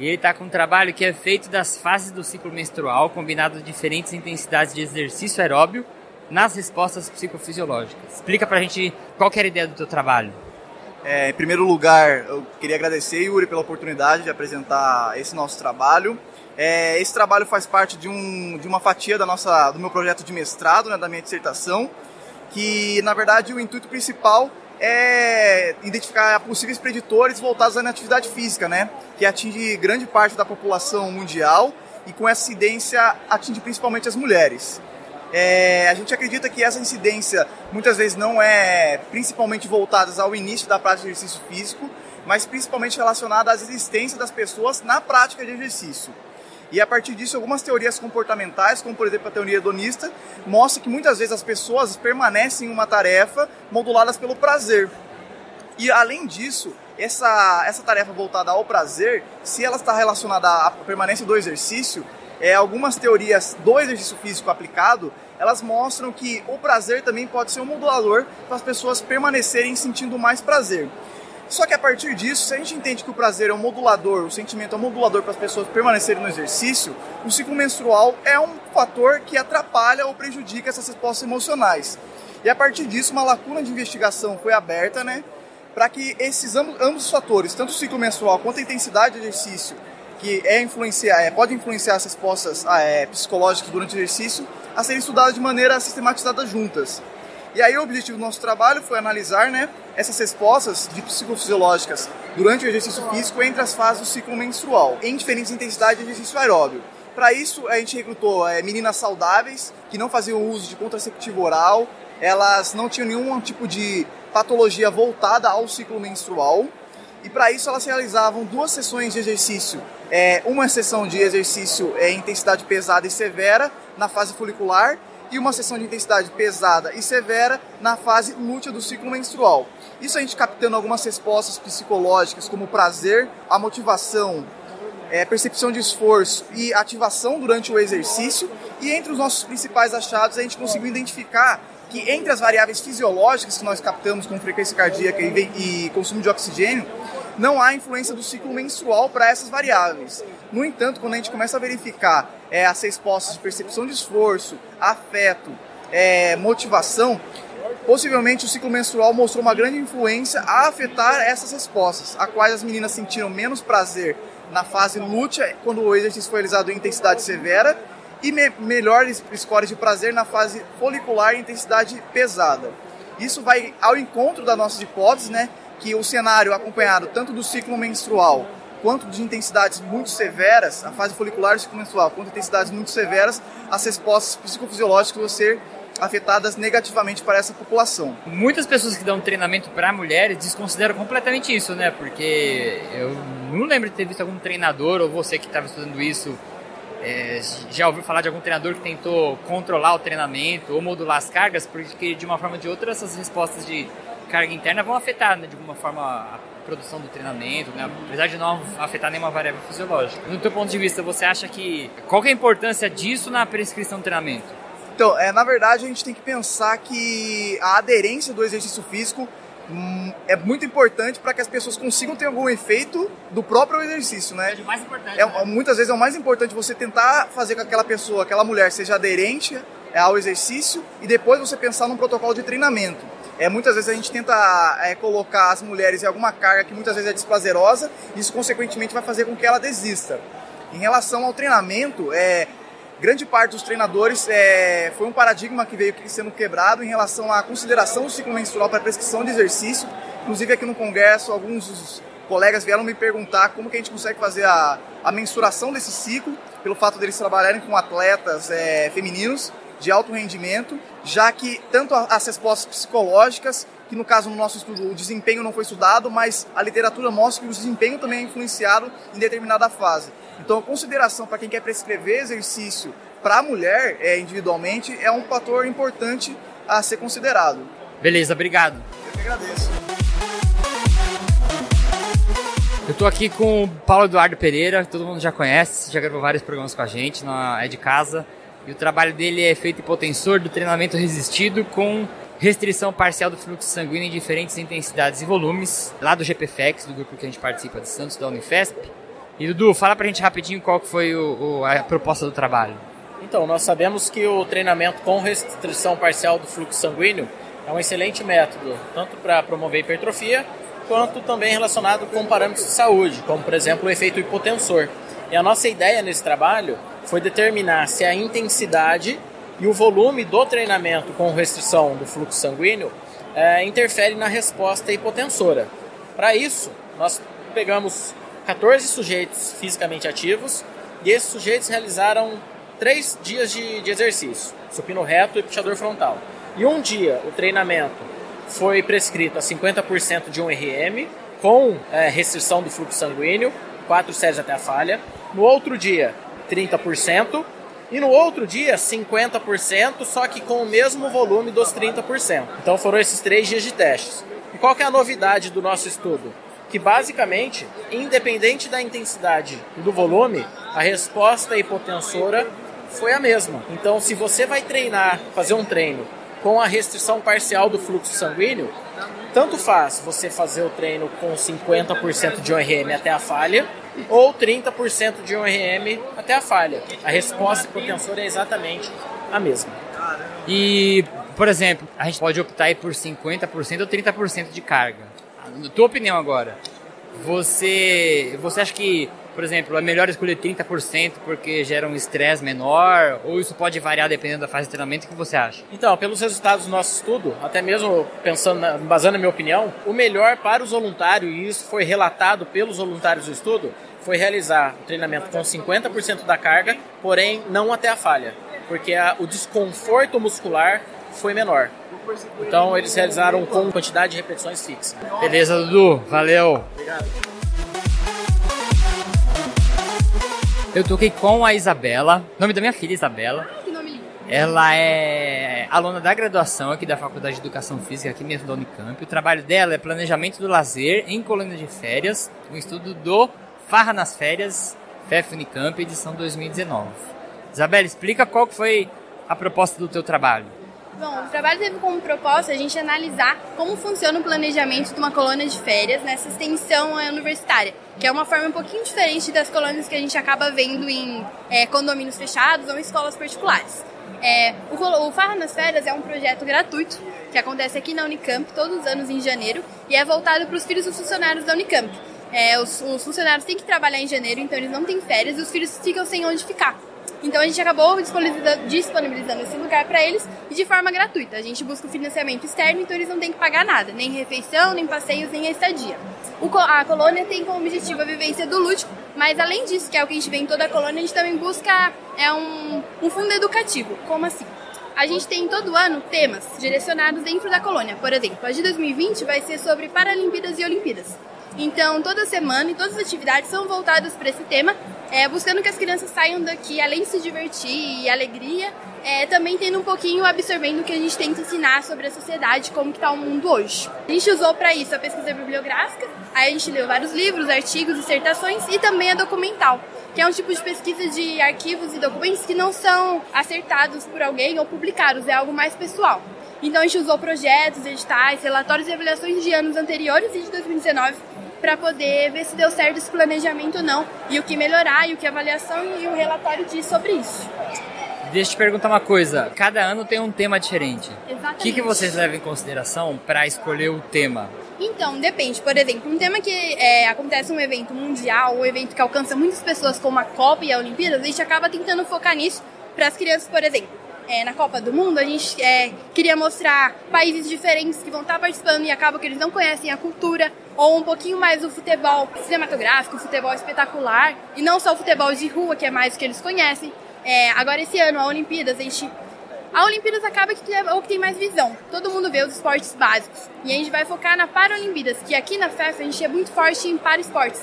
e ele está com um trabalho que é feito das fases do ciclo menstrual, combinado diferentes intensidades de exercício aeróbio nas respostas psicofisiológicas. Explica pra gente qual era a ideia do teu trabalho. É, em primeiro lugar, eu queria agradecer, Yuri, pela oportunidade de apresentar esse nosso trabalho. É, esse trabalho faz parte de, um, de uma fatia da nossa, do meu projeto de mestrado, né, da minha dissertação, que, na verdade, o intuito principal é identificar possíveis preditores voltados à atividade física, né, que atinge grande parte da população mundial e, com essa incidência, atinge principalmente as mulheres. É, a gente acredita que essa incidência muitas vezes não é principalmente voltada ao início da prática de exercício físico, mas principalmente relacionada às existências das pessoas na prática de exercício. E a partir disso, algumas teorias comportamentais, como por exemplo a teoria hedonista, mostram que muitas vezes as pessoas permanecem em uma tarefa moduladas pelo prazer. E além disso, essa, essa tarefa voltada ao prazer, se ela está relacionada à permanência do exercício, é, algumas teorias do exercício físico aplicado, elas mostram que o prazer também pode ser um modulador para as pessoas permanecerem sentindo mais prazer. Só que a partir disso, se a gente entende que o prazer é um modulador, o sentimento é um modulador para as pessoas permanecerem no exercício, o ciclo menstrual é um fator que atrapalha ou prejudica essas respostas emocionais. E a partir disso, uma lacuna de investigação foi aberta, né, para que esses ambos, ambos os fatores, tanto o ciclo menstrual quanto a intensidade de exercício, que é influenciar, é, pode influenciar as respostas é, psicológicas durante o exercício, a serem estudadas de maneira sistematizada juntas. E aí o objetivo do nosso trabalho foi analisar né, essas respostas de psicofisiológicas durante o exercício físico entre as fases do ciclo menstrual, em diferentes intensidades de exercício aeróbio. Para isso, a gente recrutou é, meninas saudáveis, que não faziam uso de contraceptivo oral, elas não tinham nenhum tipo de patologia voltada ao ciclo menstrual, e para isso elas realizavam duas sessões de exercício. É, uma sessão de exercício é, intensidade pesada e severa na fase folicular e uma sessão de intensidade pesada e severa na fase lútea do ciclo menstrual. Isso a gente captando algumas respostas psicológicas como prazer, a motivação, é, percepção de esforço e ativação durante o exercício. E entre os nossos principais achados a gente conseguiu identificar que entre as variáveis fisiológicas que nós captamos com frequência cardíaca e, e consumo de oxigênio, não há influência do ciclo menstrual para essas variáveis. No entanto, quando a gente começa a verificar é, as respostas de percepção de esforço, afeto, é, motivação, possivelmente o ciclo menstrual mostrou uma grande influência a afetar essas respostas, a quais as meninas sentiram menos prazer na fase lute, quando o exercício foi realizado em intensidade severa, e me melhores scores de prazer na fase folicular em intensidade pesada. Isso vai ao encontro das nossas hipóteses, né, que o cenário acompanhado tanto do ciclo menstrual quanto de intensidades muito severas, a fase folicular do ciclo menstrual, quanto intensidades muito severas, as respostas psicofisiológicas vão ser afetadas negativamente para essa população. Muitas pessoas que dão treinamento para mulheres desconsideram completamente isso, né? Porque eu não lembro de ter visto algum treinador ou você que estava estudando isso é, já ouviu falar de algum treinador que tentou controlar o treinamento ou modular as cargas, porque de uma forma ou de outra essas respostas de carga interna vão afetar né, de alguma forma a produção do treinamento, né, apesar de não afetar nenhuma variável fisiológica. No teu ponto de vista, você acha que qual que é a importância disso na prescrição do treinamento? Então, é, na verdade, a gente tem que pensar que a aderência do exercício físico hum, é muito importante para que as pessoas consigam ter algum efeito do próprio exercício, né? É o mais importante. É, né? Muitas vezes é o mais importante você tentar fazer com que aquela pessoa, aquela mulher, seja aderente ao exercício e depois você pensar num protocolo de treinamento. É, muitas vezes a gente tenta é, colocar as mulheres em alguma carga que muitas vezes é desprazerosa, e isso consequentemente vai fazer com que ela desista. Em relação ao treinamento, é, grande parte dos treinadores é, foi um paradigma que veio sendo quebrado em relação à consideração do ciclo menstrual para prescrição de exercício. Inclusive aqui no congresso, alguns colegas vieram me perguntar como que a gente consegue fazer a, a mensuração desse ciclo, pelo fato deles trabalharem com atletas é, femininos de alto rendimento, já que tanto as respostas psicológicas, que no caso no nosso estudo o desempenho não foi estudado, mas a literatura mostra que o desempenho também é influenciado em determinada fase. Então, a consideração para quem quer prescrever exercício para a mulher é, individualmente é um fator importante a ser considerado. Beleza, obrigado. Eu que agradeço. Eu tô aqui com o Paulo Eduardo Pereira, todo mundo já conhece, já gravou vários programas com a gente, na, é de casa. E o trabalho dele é feito hipotensor do treinamento resistido com restrição parcial do fluxo sanguíneo em diferentes intensidades e volumes, lá do GPFEX, do grupo que a gente participa de Santos, da Unifesp. E Dudu, fala pra gente rapidinho qual que foi o, o, a proposta do trabalho. Então, nós sabemos que o treinamento com restrição parcial do fluxo sanguíneo é um excelente método, tanto para promover hipertrofia, quanto também relacionado com parâmetros de saúde, como por exemplo o efeito hipotensor. E a nossa ideia nesse trabalho foi determinar se a intensidade e o volume do treinamento com restrição do fluxo sanguíneo é, interfere na resposta hipotensora. Para isso, nós pegamos 14 sujeitos fisicamente ativos e esses sujeitos realizaram três dias de, de exercício, supino reto e puxador frontal. E um dia o treinamento foi prescrito a 50% de um RM com é, restrição do fluxo sanguíneo, 4 séries até a falha. No outro dia, 30%. E no outro dia, 50%, só que com o mesmo volume dos 30%. Então foram esses três dias de testes. E qual que é a novidade do nosso estudo? Que basicamente, independente da intensidade e do volume, a resposta hipotensora foi a mesma. Então, se você vai treinar, fazer um treino com a restrição parcial do fluxo sanguíneo, tanto faz você fazer o treino com 50% de ORM até a falha, ou 30% de ORM até a falha. A resposta hipotensora é exatamente a mesma. E, por exemplo, a gente pode optar por 50% ou 30% de carga. Na tua opinião agora, você, você acha que, por exemplo, é melhor escolher 30% porque gera um estresse menor? Ou isso pode variar dependendo da fase de treinamento? O que você acha? Então, pelos resultados do nosso estudo, até mesmo pensando, na, basando na minha opinião, o melhor para os voluntários, e isso foi relatado pelos voluntários do estudo, foi realizar o treinamento com 50% da carga, porém não até a falha, porque a, o desconforto muscular foi menor. Então eles realizaram com quantidade de repetições fixa. Beleza, Dudu. Valeu. Obrigado. Eu toquei com a Isabela, nome da minha filha Isabela. Que nome lindo. Ela é aluna da graduação aqui da Faculdade de Educação Física, aqui mesmo da Unicamp. O trabalho dela é planejamento do lazer em colônia de férias, um estudo do Farra nas Férias, FEF Unicamp, edição 2019. Isabela, explica qual foi a proposta do teu trabalho. Bom, o trabalho teve como proposta a gente analisar como funciona o planejamento de uma colônia de férias nessa extensão eh, universitária, que é uma forma um pouquinho diferente das colônias que a gente acaba vendo em é, condomínios fechados ou em escolas particulares. É, o, o Farra nas Férias é um projeto gratuito que acontece aqui na Unicamp todos os anos em janeiro e é voltado para os filhos dos funcionários da Unicamp. é, os, os funcionários têm que trabalhar em janeiro, então eles não têm férias e os filhos ficam sem onde ficar. Então a gente acabou disponibilizando, esse lugar para eles e de forma gratuita. A gente busca o financiamento externo, então eles não têm que pagar nada, nem refeição, nem passeios, nem estadia. O, a colônia tem como objetivo a vivência do lúdico, mas além disso, que é o que a gente vê em toda a colônia, a gente também busca é um, um fundo educativo. Como assim? A gente tem todo ano temas direcionados dentro da colônia. Por exemplo, a de 2020 vai ser sobre Paralimpíadas e Olimpíadas. Então, toda semana e todas as atividades são voltadas para esse tema, é, buscando que as crianças saiam daqui, além de se divertir e alegria, é, também tendo um pouquinho absorvendo o que a gente tenta ensinar sobre a sociedade, como está o mundo hoje. A gente usou para isso a pesquisa bibliográfica, aí a gente leu vários livros, artigos, dissertações e também a documental, que é um tipo de pesquisa de arquivos e documentos que não são acertados por alguém ou publicados, é algo mais pessoal. Então a gente usou projetos, editais, relatórios e avaliações de anos anteriores e de 2019 para poder ver se deu certo esse planejamento ou não, e o que melhorar, e o que a avaliação e o relatório diz sobre isso. Deixa eu te perguntar uma coisa. Cada ano tem um tema diferente. Exatamente. O que, que vocês levam em consideração para escolher o tema? Então, depende. Por exemplo, um tema que é, acontece um evento mundial, um evento que alcança muitas pessoas, como a Copa e a Olimpíadas, a gente acaba tentando focar nisso para as crianças, por exemplo é, na Copa do Mundo, a gente é, queria mostrar países diferentes que vão estar participando e acaba que eles não conhecem a cultura, ou um pouquinho mais o futebol cinematográfico, o futebol espetacular, e não só o futebol de rua, que é mais o que eles conhecem. É, agora, esse ano, a Olimpíadas, a gente a Olimpíadas acaba que é o que tem mais visão. Todo mundo vê os esportes básicos. E a gente vai focar na Paralimpíadas, que aqui na FEF a gente é muito forte em para esportes.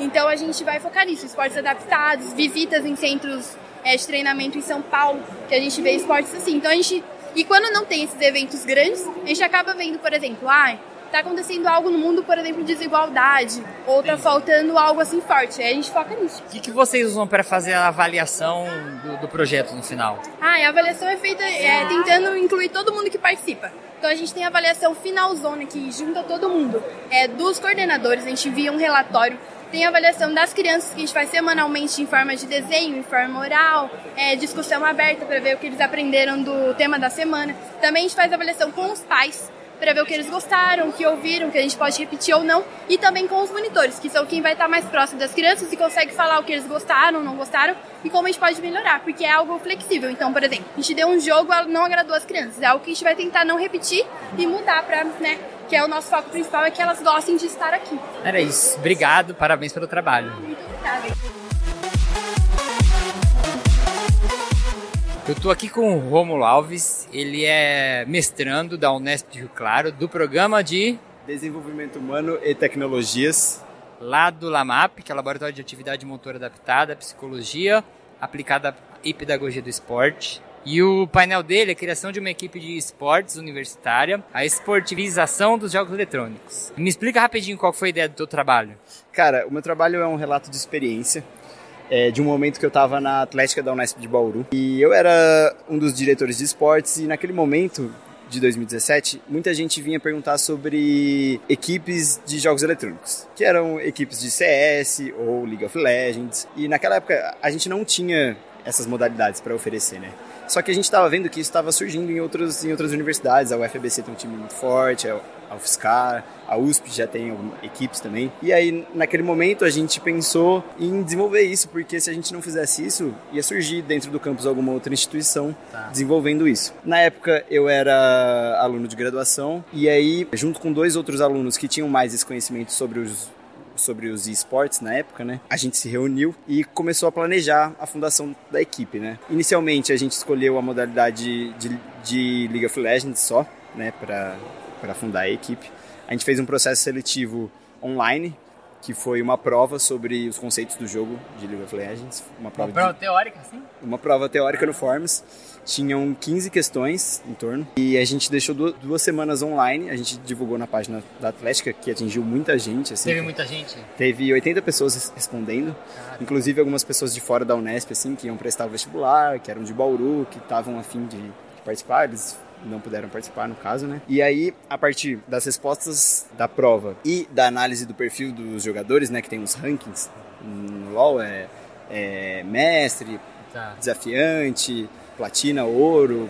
Então a gente vai focar nisso, esportes adaptados, visitas em centros é, de treinamento em São Paulo, que a gente vê esportes assim. Então a gente. E quando não tem esses eventos grandes, a gente acaba vendo, por exemplo, ah, tá acontecendo algo no mundo, por exemplo, desigualdade, ou tá faltando algo assim forte. Aí a gente foca nisso. O que, que vocês usam para fazer a avaliação do, do, projeto no final? Ah, a avaliação é feita é, tentando incluir todo mundo que participa. Então a gente tem a avaliação finalzona que junta todo mundo. É, dos coordenadores, a gente envia um relatório tem a avaliação das crianças que a gente faz semanalmente em forma de desenho, em forma oral, é, discussão aberta para ver o que eles aprenderam do tema da semana. Também a gente faz avaliação com os pais para ver o que eles gostaram, o que ouviram, o que a gente pode repetir ou não, e também com os monitores, que são quem vai estar mais próximo das crianças e consegue falar o que eles gostaram, não gostaram e como a gente pode melhorar, porque é algo flexível. Então, por exemplo, a gente deu um jogo, não agradou as crianças, é algo que a gente vai tentar não repetir e mudar para, né, que é o nosso foco principal, é que elas gostem de estar aqui. Era isso. Obrigado, parabéns pelo trabalho. Muito obrigada. Eu estou aqui com o Romulo Alves, ele é mestrando da Unesp de Rio Claro, do programa de Desenvolvimento Humano e Tecnologias. Lá do LAMAP, que é o Laboratório de Atividade Motora Adaptada, Psicologia Aplicada e Pedagogia do Esporte. E o painel dele é a criação de uma equipe de esportes universitária, a esportivização dos jogos eletrônicos. Me explica rapidinho qual foi a ideia do teu trabalho. Cara, o meu trabalho é um relato de experiência. É, de um momento que eu estava na Atlética da Unesp de Bauru. E eu era um dos diretores de esportes e naquele momento de 2017, muita gente vinha perguntar sobre equipes de jogos eletrônicos, que eram equipes de CS ou League of Legends. E naquela época a gente não tinha essas modalidades para oferecer, né? Só que a gente estava vendo que isso estava surgindo em, outros, em outras universidades. A UFBC tem um time muito forte, a UFSCar, a USP já tem equipes também. E aí, naquele momento, a gente pensou em desenvolver isso, porque se a gente não fizesse isso, ia surgir dentro do campus alguma outra instituição tá. desenvolvendo isso. Na época, eu era aluno de graduação, e aí, junto com dois outros alunos que tinham mais esse conhecimento sobre os sobre os esportes na época, né? A gente se reuniu e começou a planejar a fundação da equipe, né? Inicialmente a gente escolheu a modalidade de, de League of Legends só, né? Para fundar a equipe. A gente fez um processo seletivo online, que foi uma prova sobre os conceitos do jogo de League of Legends. Uma prova, uma prova de... teórica, sim? Uma prova teórica no Forms. Tinham 15 questões em torno e a gente deixou duas, duas, semanas online. A gente divulgou na página da Atlética, que atingiu muita gente. Assim, Teve muita gente? Teve 80 pessoas respondendo, Caramba. inclusive algumas pessoas de fora da Unesp, assim, que iam prestar o vestibular, que eram de Bauru, que estavam afim de, de participar. Eles não puderam participar no caso, né? E aí, a partir das respostas da prova e da análise do perfil dos jogadores, né, que tem os rankings no LoL é, é mestre, tá. desafiante, platina, ouro,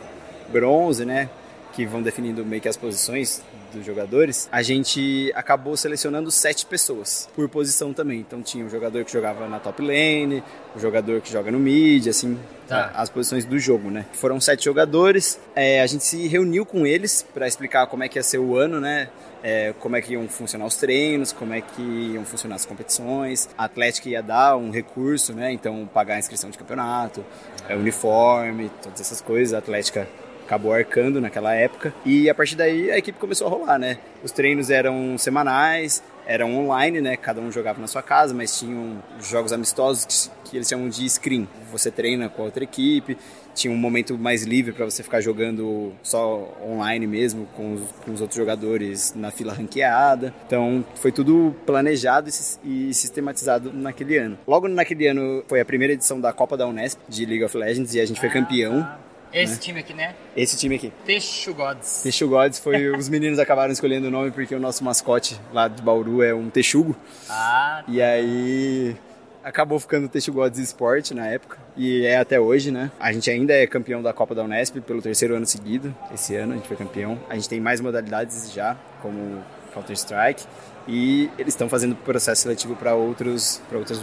bronze, né? que vão definindo meio que as posições dos jogadores, a gente acabou selecionando sete pessoas por posição também. Então tinha um jogador que jogava na top lane, o um jogador que joga no mid, assim, tá. as posições do jogo, né? Foram sete jogadores, é, a gente se reuniu com eles para explicar como é que ia ser o ano, né? É, como é que iam funcionar os treinos, como é que iam funcionar as competições. A Atlética ia dar um recurso, né? Então pagar a inscrição de campeonato, é, uniforme, todas essas coisas. A Atlética acabou arcando naquela época. E a partir daí a equipe começou a rolar, né? Os treinos eram semanais, eram online, né? Cada um jogava na sua casa, mas tinham jogos amistosos que, que eles chamam de screen. Você treina com a outra equipe, tinha um momento mais livre para você ficar jogando só online mesmo, com os, com os, outros jogadores na fila ranqueada. Então foi tudo planejado e, e, sistematizado naquele ano. Logo naquele ano foi a primeira edição da Copa da Unesp de League of Legends e a gente foi campeão. Esse né? time aqui, né? Esse time aqui. Texu Gods. Foi. (laughs) os meninos acabaram escolhendo o nome porque o nosso mascote lá de Bauru é um texugo. Ah. Tá. E aí acabou ficando Texu Gods Sport na época. E é até hoje, né? A gente ainda é campeão da Copa da Unesp pelo terceiro ano seguido. Esse ano a gente foi campeão. A gente tem mais modalidades já, como Counter-Strike. E eles estão fazendo processo seletivo para outras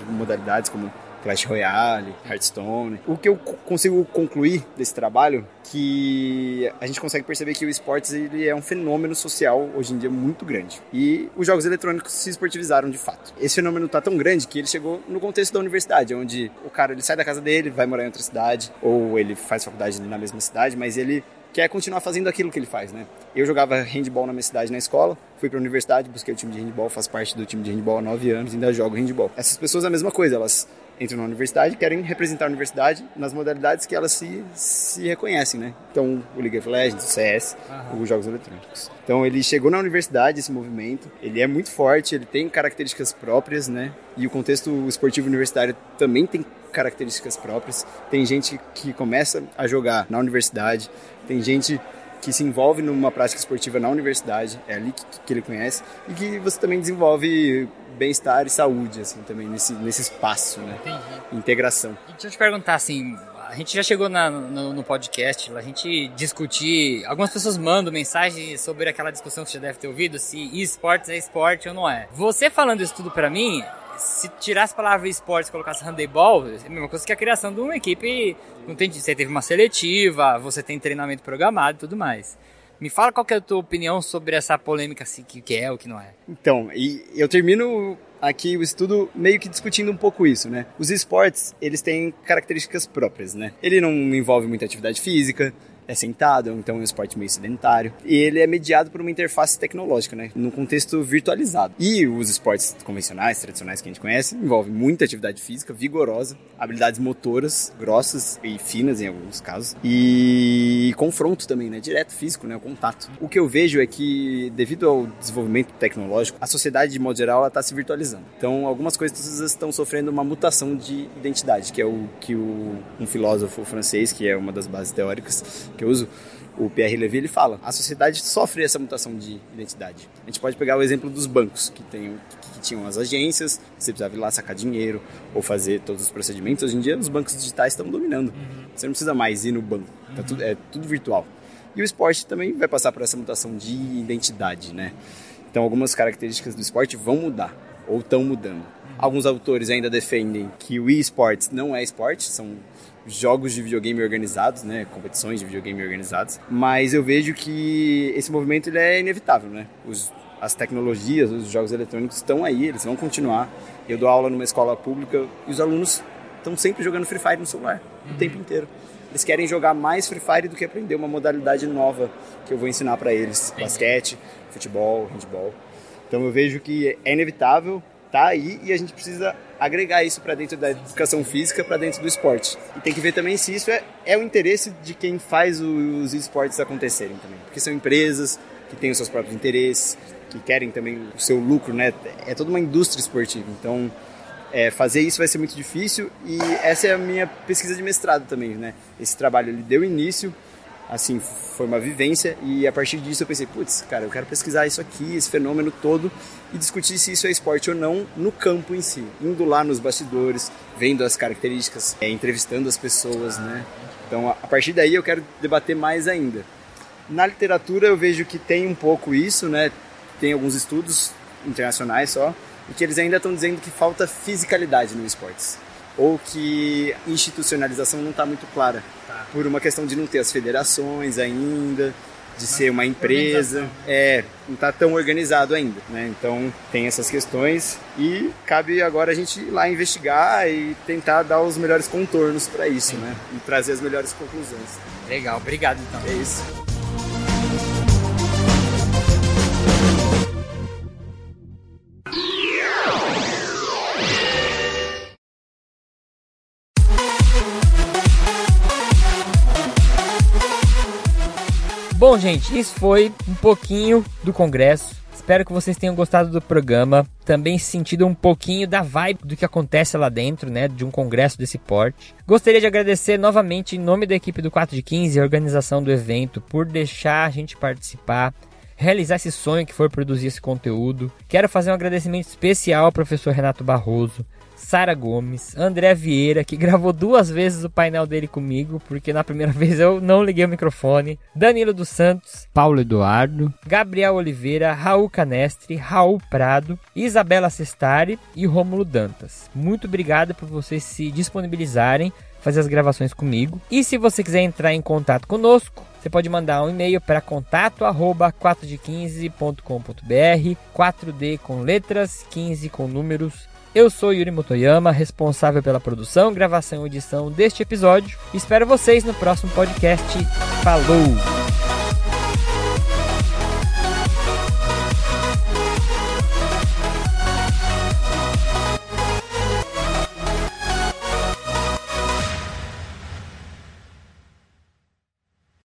modalidades, como Clash Royale, Hearthstone. O que eu consigo concluir desse trabalho que a gente consegue perceber que o esportes ele é um fenômeno social hoje em dia muito grande. E os jogos eletrônicos se esportivizaram de fato. Esse fenômeno tá tão grande que ele chegou no contexto da universidade, onde o cara ele sai da casa dele, vai morar em outra cidade, ou ele faz faculdade na mesma cidade, mas ele quer continuar fazendo aquilo que ele faz, né? Eu jogava handball na minha cidade na escola, fui para a universidade, busquei o time de handball, faço parte do time de handball há nove anos, ainda jogo handball. Essas pessoas a mesma coisa, elas entram na universidade, querem representar a universidade nas modalidades que elas se, se reconhecem, né? Então, o League of Legends, o CS, uhum. os jogos eletrônicos. Então, ele chegou na universidade, esse movimento, ele é muito forte, ele tem características próprias, né? E o contexto esportivo universitário também tem características próprias. Tem gente que começa a jogar na universidade, tem gente que se envolve numa prática esportiva na universidade, é ali que, que ele conhece, e que você também desenvolve bem-estar e saúde, assim, também nesse, nesse espaço, né? Entendi. Integração. E deixa eu te perguntar, assim, a gente já chegou na, no, no, podcast, a gente discutir, algumas pessoas mandam mensagens sobre aquela discussão que você já deve ter ouvido, se esportes é esporte ou não é. Você falando isso tudo para mim, se tirasse a palavra esportes e colocasse handebol, é a mesma coisa que a criação de uma equipe. Não tem, você teve uma seletiva, você tem treinamento programado e tudo mais. Me fala qual é a tua opinião sobre essa polêmica, assim, que, que é ou que não é. Então, e eu termino aqui o estudo meio que discutindo um pouco isso, né? Os esportes, eles têm características próprias, né? Ele não envolve muita atividade física, é sentado, então é um esporte meio sedentário. E ele é mediado por uma interface tecnológica, né? Num contexto virtualizado. E os esportes convencionais, tradicionais que a gente conhece, envolvem muita atividade física vigorosa, habilidades motoras grossas e finas em alguns casos, e confronto também, né? Direto físico, né? O contato. O que eu vejo é que, devido ao desenvolvimento tecnológico, a sociedade, de modo geral, ela está se virtualizando. Então, algumas coisas estão sofrendo uma mutação de identidade, que é o que o, um filósofo francês, que é uma das bases teóricas, que eu uso, o Pierre Levy, ele fala, a sociedade sofre essa mutação de identidade. A gente pode pegar o exemplo dos bancos, que, tem, que, que tinham as agências, você precisava ir lá sacar dinheiro ou fazer todos os procedimentos. Hoje em dia, os bancos digitais estão dominando. Uhum. Você não precisa mais ir no banco, tá tudo, é tudo virtual. E o esporte também vai passar por essa mutação de identidade, né? Então, algumas características do esporte vão mudar, ou estão mudando. Uhum. Alguns autores ainda defendem que o e-sports não é esporte, são jogos de videogame organizados, né, competições de videogame organizadas, mas eu vejo que esse movimento ele é inevitável, né? Os, as tecnologias, os jogos eletrônicos estão aí, eles vão continuar. Eu dou aula numa escola pública e os alunos estão sempre jogando Free Fire no celular uhum. o tempo inteiro. Eles querem jogar mais Free Fire do que aprender uma modalidade nova que eu vou ensinar para eles, basquete, futebol, handball. Então eu vejo que é inevitável, tá aí e a gente precisa agregar isso para dentro da educação física, para dentro do esporte. E tem que ver também se isso é, é o interesse de quem faz os esportes acontecerem também. Porque são empresas que têm os seus próprios interesses, que querem também o seu lucro, né? É toda uma indústria esportiva. Então, é, fazer isso vai ser muito difícil e essa é a minha pesquisa de mestrado também, né? Esse trabalho ele deu início assim, foi uma vivência e a partir disso eu pensei, putz, cara, eu quero pesquisar isso aqui, esse fenômeno todo e discutir se isso é esporte ou não no campo em si, indo lá nos bastidores, vendo as características, é, entrevistando as pessoas, né? Então, a partir daí eu quero debater mais ainda. Na literatura eu vejo que tem um pouco isso, né? Tem alguns estudos internacionais só, e que eles ainda estão dizendo que falta fisicalidade no esportes. Ou que institucionalização não está muito clara. Tá. Por uma questão de não ter as federações ainda, de ser uma empresa, é, não está tão organizado ainda, né? Então tem essas questões e cabe agora a gente ir lá investigar e tentar dar os melhores contornos para isso, Sim. né? E trazer as melhores conclusões. Legal, obrigado então. É isso. Bom, gente, isso foi um pouquinho do congresso. Espero que vocês tenham gostado do programa, também sentido um pouquinho da vibe do que acontece lá dentro, né, de um congresso desse porte. Gostaria de agradecer novamente em nome da equipe do 4 de 15 a organização do evento por deixar a gente participar, realizar esse sonho que foi produzir esse conteúdo. Quero fazer um agradecimento especial ao professor Renato Barroso, Sara Gomes, André Vieira, que gravou duas vezes o painel dele comigo, porque na primeira (laughs) vez eu não liguei o microfone, Danilo dos Santos, Paulo Eduardo, Gabriel Oliveira, Raul Canestre, Raul Prado, Isabela Sestari e Rômulo Dantas. Muito obrigado por vocês se disponibilizarem fazer as gravações comigo. E se você quiser entrar em contato conosco, você pode mandar um e-mail para contato 4d15.com.br, 4D com letras, 15 com números eu sou Yuri Motoyama, responsável pela produção, gravação e edição deste episódio. Espero vocês no próximo podcast. Falou!